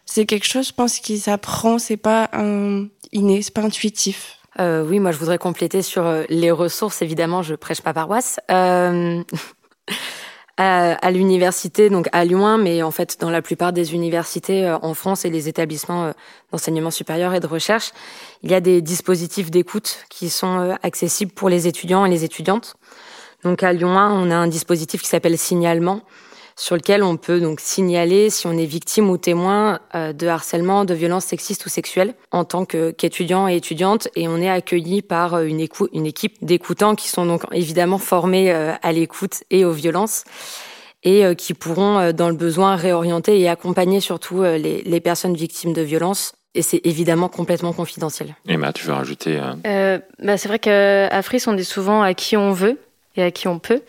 c'est quelque chose, je pense, qui s'apprend, c'est pas un inné, c'est pas intuitif. Euh, oui, moi je voudrais compléter sur euh, les ressources. Évidemment, je prêche pas paroisse. [LAUGHS] Euh, à, à l'université, donc à Lyon, mais en fait dans la plupart des universités euh, en France et les établissements d'enseignement supérieur et de recherche, il y a des dispositifs d'écoute qui sont accessibles pour les étudiants et les étudiantes. Donc à Lyon 1, on a un dispositif qui s'appelle signalement, sur lequel on peut donc signaler si on est victime ou témoin euh, de harcèlement, de violences sexistes ou sexuelles en tant qu'étudiant et étudiante. Et on est accueilli par euh, une, une équipe d'écoutants qui sont donc évidemment formés euh, à l'écoute et aux violences et qui pourront, dans le besoin, réorienter et accompagner surtout les, les personnes victimes de violences. Et c'est évidemment complètement confidentiel. Emma, tu veux rajouter euh... bah, C'est vrai qu'à Fris, on dit souvent à qui on veut et à qui on peut.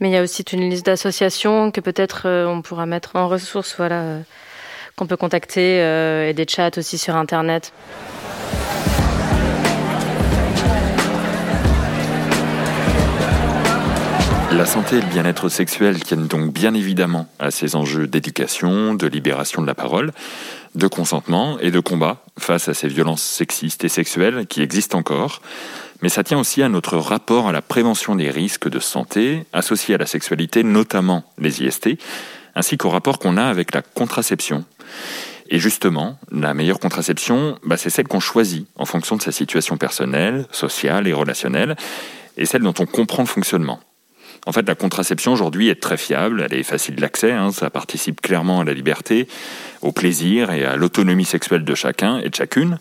Mais il y a aussi une liste d'associations que peut-être on pourra mettre en ressources, voilà, qu'on peut contacter, et des chats aussi sur Internet. La santé et le bien-être sexuel tiennent donc bien évidemment à ces enjeux d'éducation, de libération de la parole, de consentement et de combat face à ces violences sexistes et sexuelles qui existent encore. Mais ça tient aussi à notre rapport à la prévention des risques de santé associés à la sexualité, notamment les IST, ainsi qu'au rapport qu'on a avec la contraception. Et justement, la meilleure contraception, bah, c'est celle qu'on choisit en fonction de sa situation personnelle, sociale et relationnelle, et celle dont on comprend le fonctionnement. En fait, la contraception aujourd'hui est très fiable, elle est facile d'accès, hein, ça participe clairement à la liberté, au plaisir et à l'autonomie sexuelle de chacun et de chacune.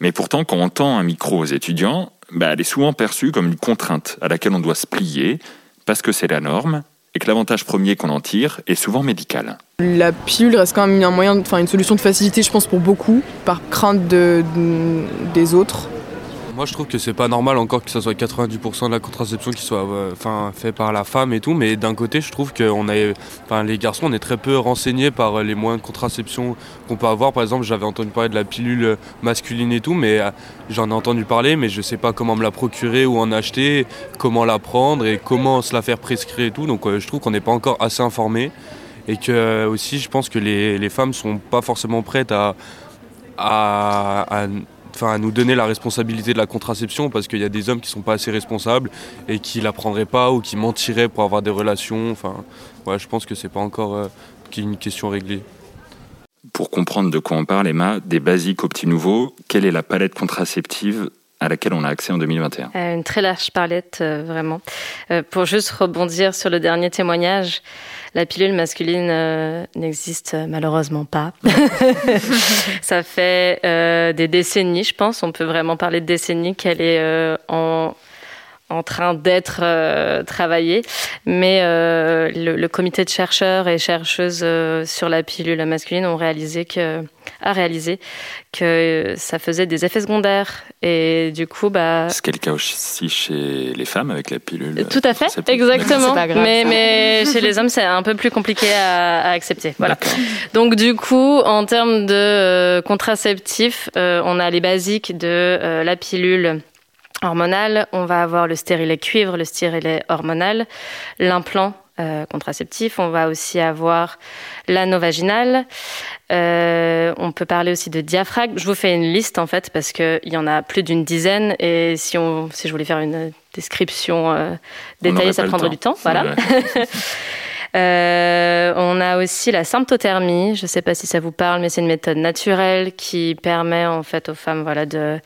Mais pourtant, quand on tend un micro aux étudiants, bah, elle est souvent perçue comme une contrainte à laquelle on doit se plier, parce que c'est la norme, et que l'avantage premier qu'on en tire est souvent médical. La pilule reste quand même un moyen, enfin une solution de facilité, je pense, pour beaucoup, par crainte de, de, des autres. Moi, je trouve que c'est pas normal encore que ce soit 90% de la contraception qui soit euh, enfin, fait par la femme et tout. Mais d'un côté, je trouve que enfin, les garçons, on est très peu renseignés par les moyens de contraception qu'on peut avoir. Par exemple, j'avais entendu parler de la pilule masculine et tout, mais euh, j'en ai entendu parler, mais je sais pas comment me la procurer ou en acheter, comment la prendre et comment se la faire prescrire et tout. Donc, euh, je trouve qu'on n'est pas encore assez informé et que aussi, je pense que les, les femmes sont pas forcément prêtes à enfin, à nous donner la responsabilité de la contraception parce qu'il y a des hommes qui sont pas assez responsables et qui la prendraient pas ou qui mentiraient pour avoir des relations. Enfin, ouais, je pense que c'est pas encore euh, une question réglée. Pour comprendre de quoi on parle, Emma, des basiques au petit nouveau, quelle est la palette contraceptive à laquelle on a accès en 2021 euh, Une très large palette, euh, vraiment. Euh, pour juste rebondir sur le dernier témoignage, la pilule masculine euh, n'existe malheureusement pas. [LAUGHS] Ça fait euh, des décennies, je pense, on peut vraiment parler de décennies qu'elle est euh, en en train d'être euh, travaillée, mais euh, le, le, comité de chercheurs et chercheuses euh, sur la pilule masculine ont réalisé que a réalisé que ça faisait des effets secondaires. Et du coup bah c'est le cas aussi chez les femmes avec la pilule tout à fait exactement. mais mais chez les hommes c'est un peu plus compliqué à, à accepter. Voilà. Donc du coup en termes de contraceptifs on a les basiques de la pilule hormonal, on va avoir le stérilet cuivre, le stérilet hormonal, l'implant euh, contraceptif, on va aussi avoir l'anneau vaginal, euh, on peut parler aussi de diaphragme. Je vous fais une liste en fait parce qu'il y en a plus d'une dizaine et si, on, si je voulais faire une description euh, détaillée, ça prendrait du temps. Voilà. [LAUGHS] Euh, on a aussi la symptothermie. Je ne sais pas si ça vous parle, mais c'est une méthode naturelle qui permet en fait aux femmes, voilà, de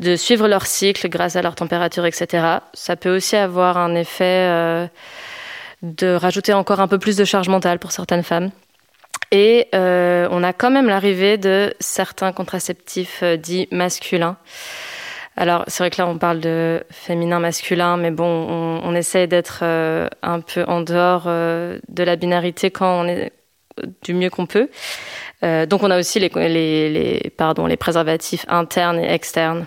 de suivre leur cycle grâce à leur température, etc. Ça peut aussi avoir un effet euh, de rajouter encore un peu plus de charge mentale pour certaines femmes. Et euh, on a quand même l'arrivée de certains contraceptifs euh, dits masculins. Alors c'est vrai que là on parle de féminin masculin, mais bon, on, on essaie d'être euh, un peu en dehors de la binarité quand on est du mieux qu'on peut. Donc on a aussi les, les, les, pardon, les préservatifs internes et externes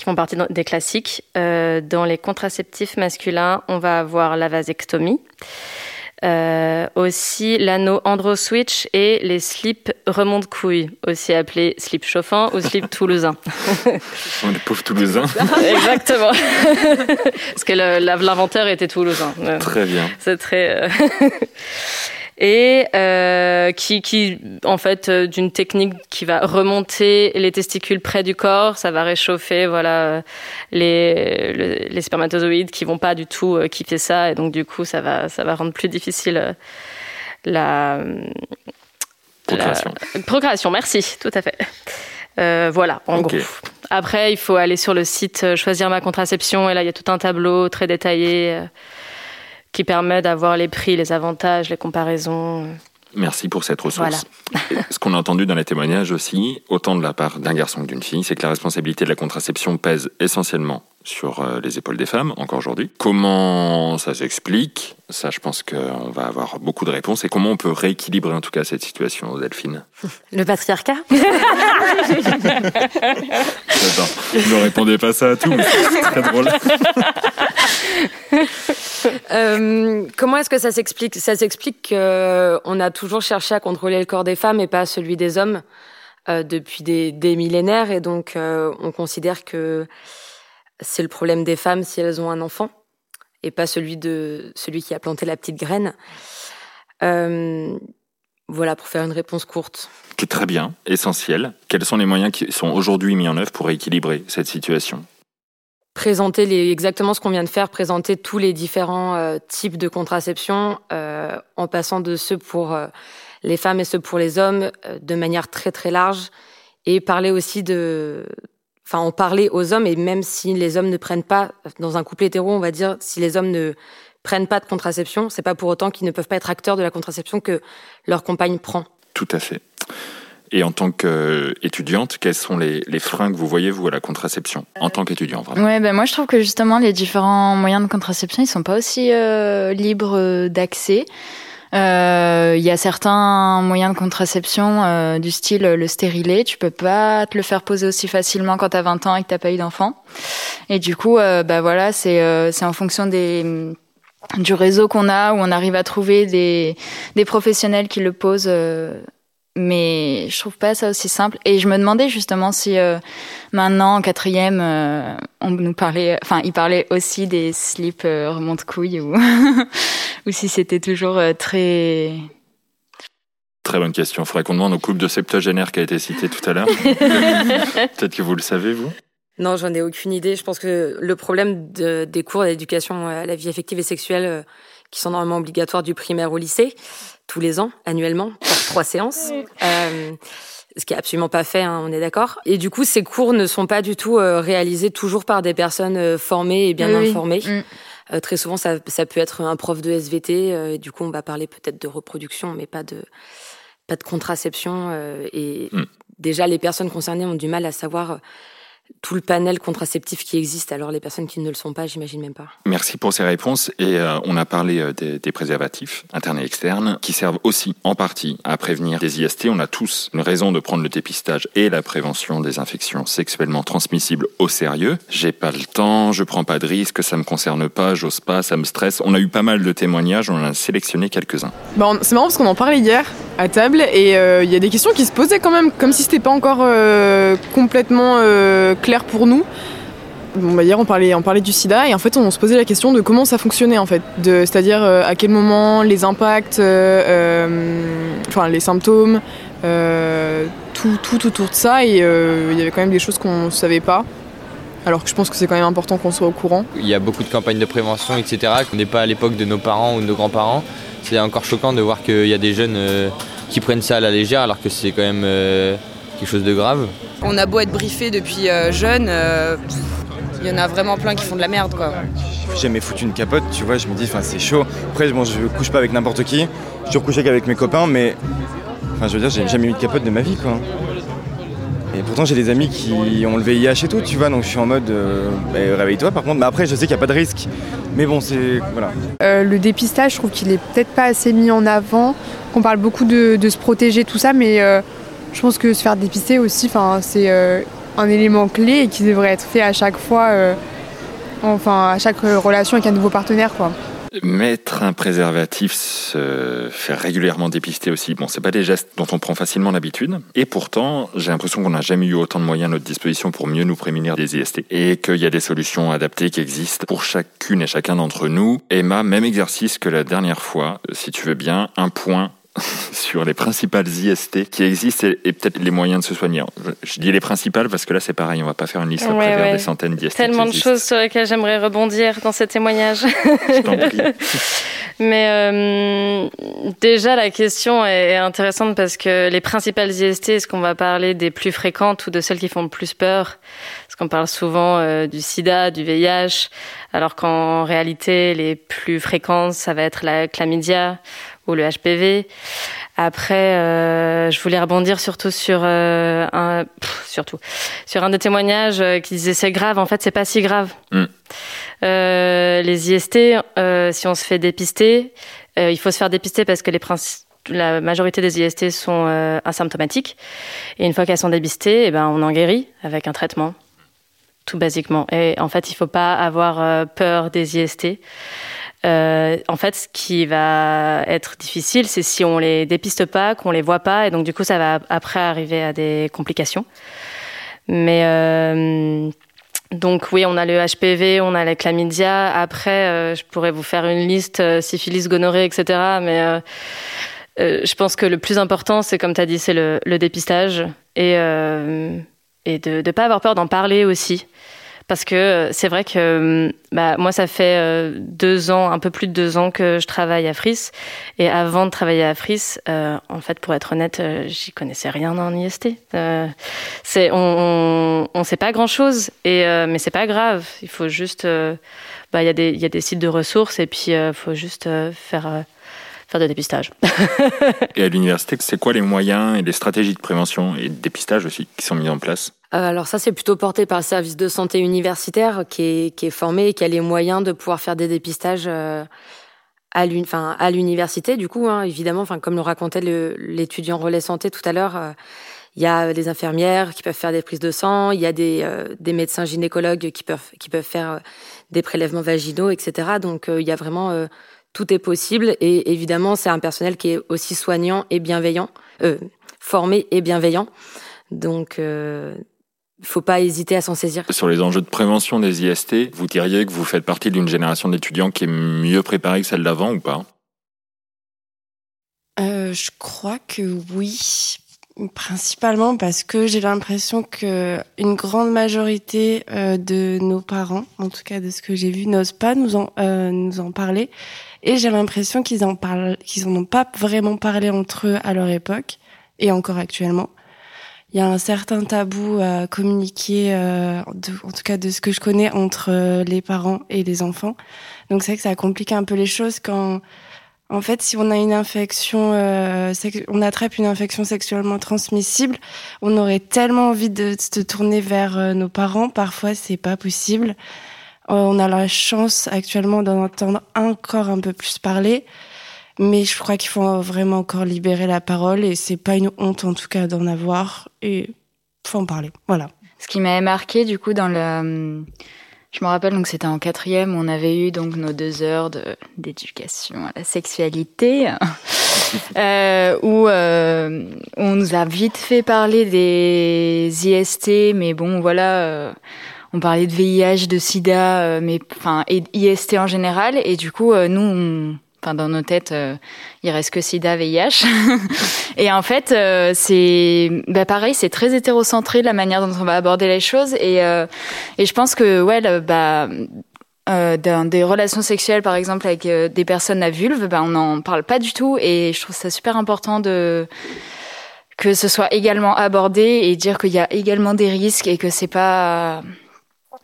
qui font partie des classiques. Euh, dans les contraceptifs masculins, on va avoir la vasectomie. Euh, aussi l'anneau androswitch et les slips remonte couilles, aussi appelés slip chauffant ou slip [LAUGHS] toulousain. les pauvres toulousains. [LAUGHS] Exactement. Parce que l'inventeur était toulousain. Très bien. C'est très. [LAUGHS] Et euh, qui, qui, en fait, euh, d'une technique qui va remonter les testicules près du corps, ça va réchauffer, voilà, les, les, les spermatozoïdes qui vont pas du tout euh, kiffer ça, et donc du coup, ça va, ça va rendre plus difficile la procréation. La, procréation, merci, tout à fait. Euh, voilà, en okay. gros. Après, il faut aller sur le site Choisir ma contraception, et là, il y a tout un tableau très détaillé qui permet d'avoir les prix, les avantages, les comparaisons. Merci pour cette ressource. Voilà. Ce qu'on a entendu dans les témoignages aussi, autant de la part d'un garçon que d'une fille, c'est que la responsabilité de la contraception pèse essentiellement sur les épaules des femmes, encore aujourd'hui. Comment ça s'explique? Ça, je pense qu'on va avoir beaucoup de réponses. Et comment on peut rééquilibrer en tout cas cette situation, Delphine? Le patriarcat? Ne répondez pas ça à tout, c'est très drôle. Euh, comment est-ce que ça s'explique? Ça s'explique qu'on a toujours cherché à contrôler le corps des femmes et pas celui des hommes euh, depuis des, des, millénaires. Et donc, euh, on considère que c'est le problème des femmes si elles ont un enfant et pas celui de celui qui a planté la petite graine. voilà, pour faire une réponse courte. Qui est très bien, essentiel. Quels sont les moyens qui sont aujourd'hui mis en œuvre pour équilibrer cette situation? Présenter les, exactement ce qu'on vient de faire, présenter tous les différents euh, types de contraception, euh, en passant de ceux pour euh, les femmes et ceux pour les hommes, de manière très très large, et parler aussi de, enfin, en parler aux hommes, et même si les hommes ne prennent pas, dans un couple hétéro, on va dire, si les hommes ne prennent pas de contraception, c'est pas pour autant qu'ils ne peuvent pas être acteurs de la contraception que leur compagne prend. Tout à fait. Et en tant qu'étudiante, quels sont les, les, freins que vous voyez, vous, à la contraception, en tant qu'étudiant vraiment Ouais, ben moi je trouve que justement les différents moyens de contraception, ils sont pas aussi euh, libres d'accès. Euh, il y a certains moyens de contraception euh, du style le stérilet, tu peux pas te le faire poser aussi facilement quand tu as 20 ans et que t'as pas eu d'enfant. Et du coup, euh, bah voilà, c'est euh, c'est en fonction des du réseau qu'on a où on arrive à trouver des des professionnels qui le posent mais je trouve pas ça aussi simple. Et je me demandais justement si euh, maintenant en quatrième, euh, on nous parlait, enfin, il parlait aussi des slips euh, remonte couilles ou [LAUGHS] ou si c'était toujours euh, très Très bonne question. Il faudrait qu'on demande au couple de septuagénaires qui a été cité tout à l'heure. [LAUGHS] Peut-être que vous le savez, vous Non, j'en ai aucune idée. Je pense que le problème de, des cours d'éducation à la vie affective et sexuelle qui sont normalement obligatoires du primaire au lycée, tous les ans, annuellement, pour [LAUGHS] trois séances. Euh, ce qui est absolument pas fait, hein, on est d'accord. Et du coup, ces cours ne sont pas du tout euh, réalisés toujours par des personnes euh, formées et bien informées. Mm. Euh, très souvent, ça, ça, peut être un prof de SVT. et du coup, on va parler peut-être de reproduction, mais pas de pas de contraception. et mm. déjà, les personnes concernées ont du mal à savoir tout le panel contraceptif qui existe. Alors les personnes qui ne le sont pas, j'imagine même pas. Merci pour ces réponses. Et euh, on a parlé euh, des, des, préservatifs internes et externes qui servent aussi en partie à prévenir des IST. On a tous une raison de prendre le dépistage et la prévention des infections sexuellement transmissibles au sérieux. J'ai pas le temps, je prends pas de risque, ça me concerne pas, j'ose pas, ça me stresse. On a eu pas mal de témoignages, on en a sélectionné quelques-uns. Bon, c'est marrant parce qu'on en parlait hier à table et euh, il y a des questions qui se posaient quand même, comme si c'était pas encore complètement clair pour nous. Bah, hier, on parlait, on parlait du sida et en fait, on se posait la question de comment ça fonctionnait en fait. C'est-à-dire euh, à quel moment les impacts, euh, euh, enfin les symptômes, tout, tout autour de ça. Et il y avait quand même des choses qu'on ne savait pas. Alors que je pense que c'est quand même important qu'on soit au courant. Il y a beaucoup de campagnes de prévention, etc. On n'est pas à l'époque de nos parents ou de nos grands-parents. C'est encore choquant de voir qu'il y a des jeunes qui prennent ça à la légère alors que c'est quand même quelque chose de grave. On a beau être briefé depuis euh, jeune, euh, il y en a vraiment plein qui font de la merde quoi. J'ai jamais foutu une capote, tu vois, je me dis, c'est chaud. Après, bon, je couche pas avec n'importe qui, je suis couché qu'avec mes copains, mais enfin, je veux dire, j'ai jamais eu de capote de ma vie quoi. Et pourtant, j'ai des amis qui ont le VIH et tout, tu vois, donc je suis en mode euh, bah, réveille-toi par contre. Mais après, je sais qu'il n'y a pas de risque. Mais bon, c'est. Voilà. le dépistage, je trouve qu'il est peut-être pas assez mis en avant, qu'on parle beaucoup de, de, se protéger, tout ça, mais je pense que se faire dépister aussi, c'est euh, un élément clé et qui devrait être fait à chaque fois, euh, enfin à chaque relation avec un nouveau partenaire, quoi. Mettre un préservatif, se faire régulièrement dépister aussi, bon, c'est pas des gestes dont on prend facilement l'habitude. Et pourtant, j'ai l'impression qu'on n'a jamais eu autant de moyens à notre disposition pour mieux nous prémunir des IST. Et qu'il y a des solutions adaptées qui existent pour chacune et chacun d'entre nous. Emma, même exercice que la dernière fois, si tu veux bien, un point [LAUGHS] sur les principales IST qui existent et, peut-être les moyens de se soigner. Je, dis les principales parce que là c'est pareil, on va pas faire une liste à ouais, des centaines d'IST. Tellement de choses sur lesquelles j'aimerais rebondir dans ces témoignages. Je t'en prie. [LAUGHS] Mais euh, déjà la question est intéressante parce que les principales IST, est-ce qu'on va parler des plus fréquentes ou de celles qui font le plus peur? Parce qu'on parle souvent euh, du sida, du VIH, alors qu'en réalité les plus fréquentes ça va être la chlamydia ou le HPV. Après, euh, je voulais rebondir surtout sur euh, un, surtout sur un des témoignages euh, qui disait c'est grave. En fait, c'est pas si grave. Mm. les IST, si on se fait dépister, il faut se faire dépister parce que les la majorité des IST sont asymptomatiques. Et une fois qu'elles sont dépistées, eh ben, on en guérit avec un traitement tout basiquement. Et en fait, il ne faut pas avoir euh, peur des IST. Euh, en fait, ce qui va être difficile, c'est si on les dépiste pas, qu'on les voit pas, et donc du coup, ça va après arriver à des complications. Mais euh, donc oui, on a le HPV, on a la chlamydia. Après, je pourrais vous faire une liste syphilis, gonorrhée, etc. Mais je pense que le plus important, c'est comme tu as dit, c'est le, le, dépistage et et de ne pas avoir peur d'en parler aussi. Parce que c'est vrai que bah, moi, ça fait euh, deux ans, un peu plus de deux ans que je travaille à Fris. Et avant de travailler à Fris, euh, en fait, pour être honnête, euh, j'y connaissais rien en IST. c'est, on ne sait pas grand-chose, et mais c'est pas grave. Il faut juste... Bah, il y a des sites de ressources, et puis il faut juste faire faire de dépistage. [LAUGHS] et à l'université, c'est quoi les moyens et les stratégies de prévention et de dépistage aussi qui sont mis en place? Euh, alors ça, c'est plutôt porté par le service de santé universitaire qui est, qui est formé et qui a les moyens de pouvoir faire des dépistages euh, à l'université. Du coup, hein, évidemment, enfin comme le racontait l'étudiant relais santé tout à l'heure, euh, il y a des infirmières qui peuvent faire des prises de sang, il y a des, des médecins gynécologues qui peuvent, qui peuvent faire des prélèvements vaginaux, etc. Donc il y a vraiment tout est possible. Et évidemment, c'est un personnel qui est aussi soignant et bienveillant, euh, formé et bienveillant. Donc, euh, faut pas hésiter à s'en saisir. Sur les enjeux de prévention des IST, vous diriez que vous faites partie d'une génération d'étudiants qui est mieux préparée que celle d'avant ou pas? Euh, Je crois que oui. Principalement parce que j'ai l'impression que une grande majorité euh, de nos parents, en tout cas de ce que j'ai vu, n'osent pas nous en, euh, nous en parler. Et j'ai l'impression qu'ils en parlent, qu'ils en ont pas vraiment parlé entre eux à leur époque et encore actuellement. Il y a un certain tabou à communiquer, euh, en tout cas de ce que je connais entre euh, les parents et les enfants. Donc c'est vrai que ça complique un peu les choses quand, en fait, si on a une infection, euh, on attrape une infection sexuellement transmissible, on aurait tellement envie de se tourner vers euh, nos parents. Parfois, c'est pas possible. Euh, on a la chance actuellement d'en entendre encore un peu plus parler. Mais je crois qu'il faut vraiment encore libérer la parole et c'est pas une honte en tout cas d'en avoir et faut en parler. Voilà. Ce qui m'avait marqué du coup dans le, je me rappelle donc c'était en quatrième, on avait eu donc nos deux heures d'éducation à la sexualité, [LAUGHS] euh, où euh, on nous a vite fait parler des IST, mais bon voilà. Euh, on parlait de VIH, de SIDA, euh, mais enfin et IST en général. Et du coup, euh, nous, enfin dans nos têtes, euh, il reste que SIDA, VIH. [LAUGHS] et en fait, c'est bah, pareil, c'est très hétérocentré la manière dont on va aborder les choses. Et et je pense que ouais, bah dans des relations sexuelles, par exemple, avec des personnes à vulve, bah, on n'en parle pas du tout. Et je trouve ça super important de que ce soit également abordé et dire qu'il y a également des risques et que c'est pas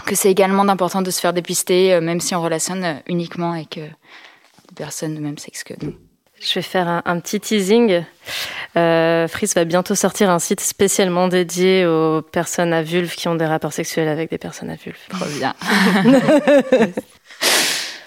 que c'est également important de se faire dépister, euh, même si on relationne euh, uniquement avec euh, des personnes de même sexe que nous. Je vais faire un, petit teasing. Euh, Fris va bientôt sortir un site spécialement dédié aux personnes à vulve qui ont des rapports sexuels avec des personnes à vulve. Trop bien. [LAUGHS]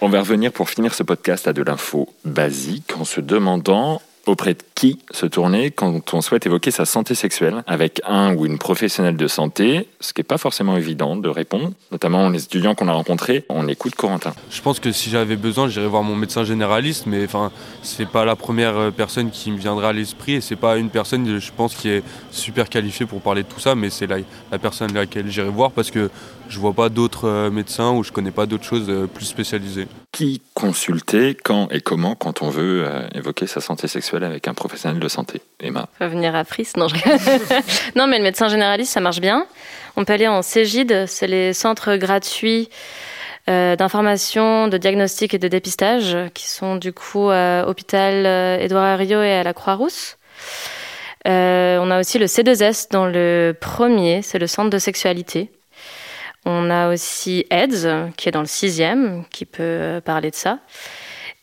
On va revenir pour finir ce podcast à de l'info basique en se demandant auprès de qui se tourner quand on souhaite évoquer sa santé sexuelle avec un ou une professionnelle de santé, ce qui n'est pas forcément évident de répondre, notamment les étudiants qu'on a rencontrés. On écoute Corentin. Je pense que si j'avais besoin, j'irais voir mon médecin généraliste, mais enfin, c'est pas la première euh, personne qui me viendra à l'esprit et c'est pas une personne, je pense, qui est super qualifiée pour parler de tout ça, mais c'est la, la personne laquelle j'irai voir parce que je vois pas d'autres euh, médecins ou je connais pas d'autres choses euh, plus spécialisées. Qui consulter, quand et comment, quand on veut évoquer sa santé sexuelle avec un professionnel de santé. Emma. Peut venir à Fris, non, [LAUGHS] non, mais le médecin généraliste, ça marche bien. On peut aller en Cégide, c'est les centres gratuits euh, d'information, de diagnostic et de dépistage qui sont du coup à hôpital euh, Édouard Herriot et à la Croix-Rousse. Euh, on a aussi le C2S dans le premier, c'est le centre de sexualité. On a aussi AIDS, qui est dans le sixième, qui peut parler de ça.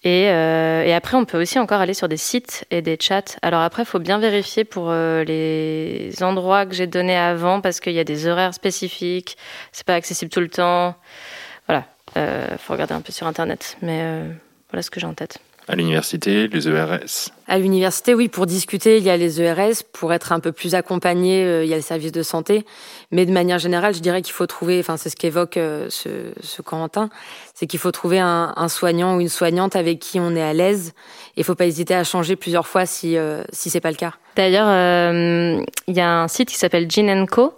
Euh, et, après, on peut aussi encore aller sur des sites et des chats. Alors après, il faut bien vérifier pour euh, les endroits que j'ai donnés avant parce qu'il y a des horaires spécifiques. C'est pas accessible tout le temps. Voilà. Il faut regarder un peu sur Internet, mais voilà ce que j'ai en tête. À l'université, les ERS À l'université, oui, pour discuter, il y a les ERS. Pour être un peu plus accompagné, euh, il y a le service de santé. Mais de manière générale, je dirais qu'il faut trouver, enfin, c'est ce qu'évoque euh, ce, ce Corentin, c'est qu'il faut trouver un, un, soignant ou une soignante avec qui on est à l'aise. Et il faut pas hésiter à changer plusieurs fois si, euh, si c'est pas le cas. D'ailleurs, euh, il y a un site qui s'appelle Gin Co.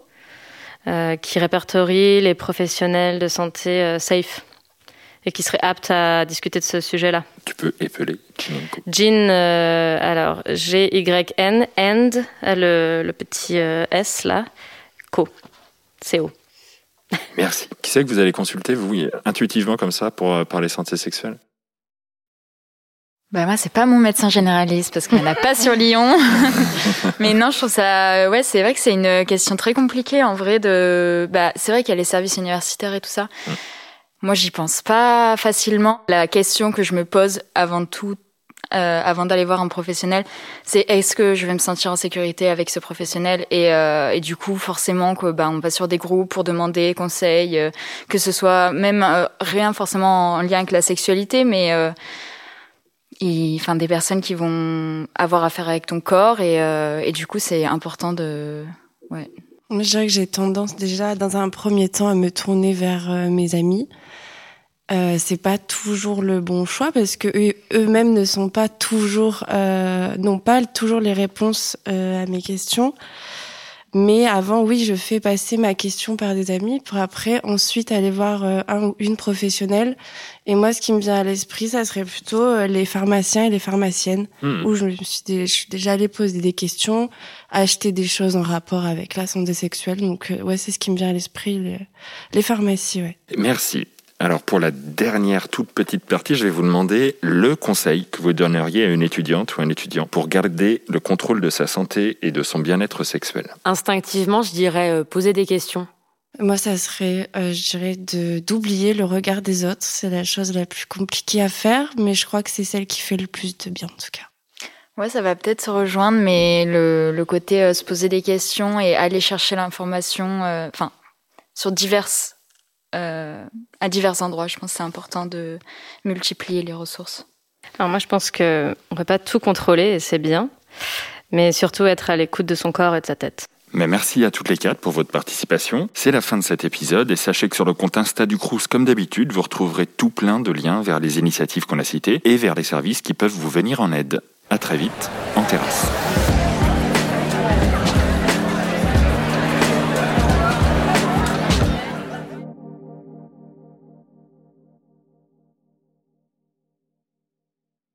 Euh, qui répertorie les professionnels de santé safe et qui serait apte à discuter de ce sujet-là. Tu peux épeler Jean, euh, alors G-Y-N, and, le, le petit euh, S là, co, C-O. Merci. Qui c'est que vous allez consulter, vous, intuitivement comme ça, pour euh, parler santé sexuelle? Bah moi c'est pas mon médecin généraliste parce qu'il n'y en a pas sur Lyon. [LAUGHS] Mais non, je trouve ça ouais, c'est vrai que c'est une question très compliquée en vrai de bah c'est vrai qu'il y a les services universitaires et tout ça. Moi, j'y pense pas facilement. La question que je me pose avant tout, euh, avant d'aller voir un professionnel, c'est est-ce que je vais me sentir en sécurité avec ce professionnel? Et, euh, et du coup, forcément, que bah, on va sur des groupes pour demander conseils, euh, que ce soit même euh, rien forcément en lien avec la sexualité, mais euh, enfin des personnes qui vont avoir affaire avec ton corps et, et du coup, c'est important de ouais. Je dirais que j'ai tendance déjà, dans un premier temps, à me tourner vers mes amis euh, c'est pas toujours le bon choix parce que eux-mêmes ne sont pas toujours euh, n'ont pas toujours les réponses euh, à mes questions. Mais avant, oui, je fais passer ma question par des amis pour après ensuite aller voir euh, un ou une professionnelle. Et moi, ce qui me vient à l'esprit, ça serait plutôt euh, les pharmaciens et les pharmaciennes, mmh. où je me suis, je suis déjà allée poser des questions, acheter des choses en rapport avec la santé sexuelle. Donc, ouais, c'est ce qui me vient à l'esprit, les, les pharmacies, ouais. Merci. Alors pour la dernière toute petite partie, je vais vous demander le conseil que vous donneriez à une étudiante ou un étudiant pour garder le contrôle de sa santé et de son bien-être sexuel. Instinctivement, je dirais euh, poser des questions. Moi, ça serait, euh, je dirais, de d'oublier le regard des autres. C'est la chose la plus compliquée à faire, mais je crois que c'est celle qui fait le plus de bien, en tout cas. Ouais, ça va peut-être se rejoindre, mais le, le côté euh, se poser des questions et aller chercher l'information, euh, enfin, sur diverses euh, à divers endroits. Je pense que c'est important de multiplier les ressources. Alors moi, je pense qu'on ne peut pas tout contrôler et c'est bien, mais surtout être à l'écoute de son corps et de sa tête. Mais merci à toutes les quatre pour votre participation. C'est la fin de cet épisode et sachez que sur le compte Insta du Crous, comme d'habitude, vous retrouverez tout plein de liens vers les initiatives qu'on a citées et vers les services qui peuvent vous venir en aide. À très vite en terrasse.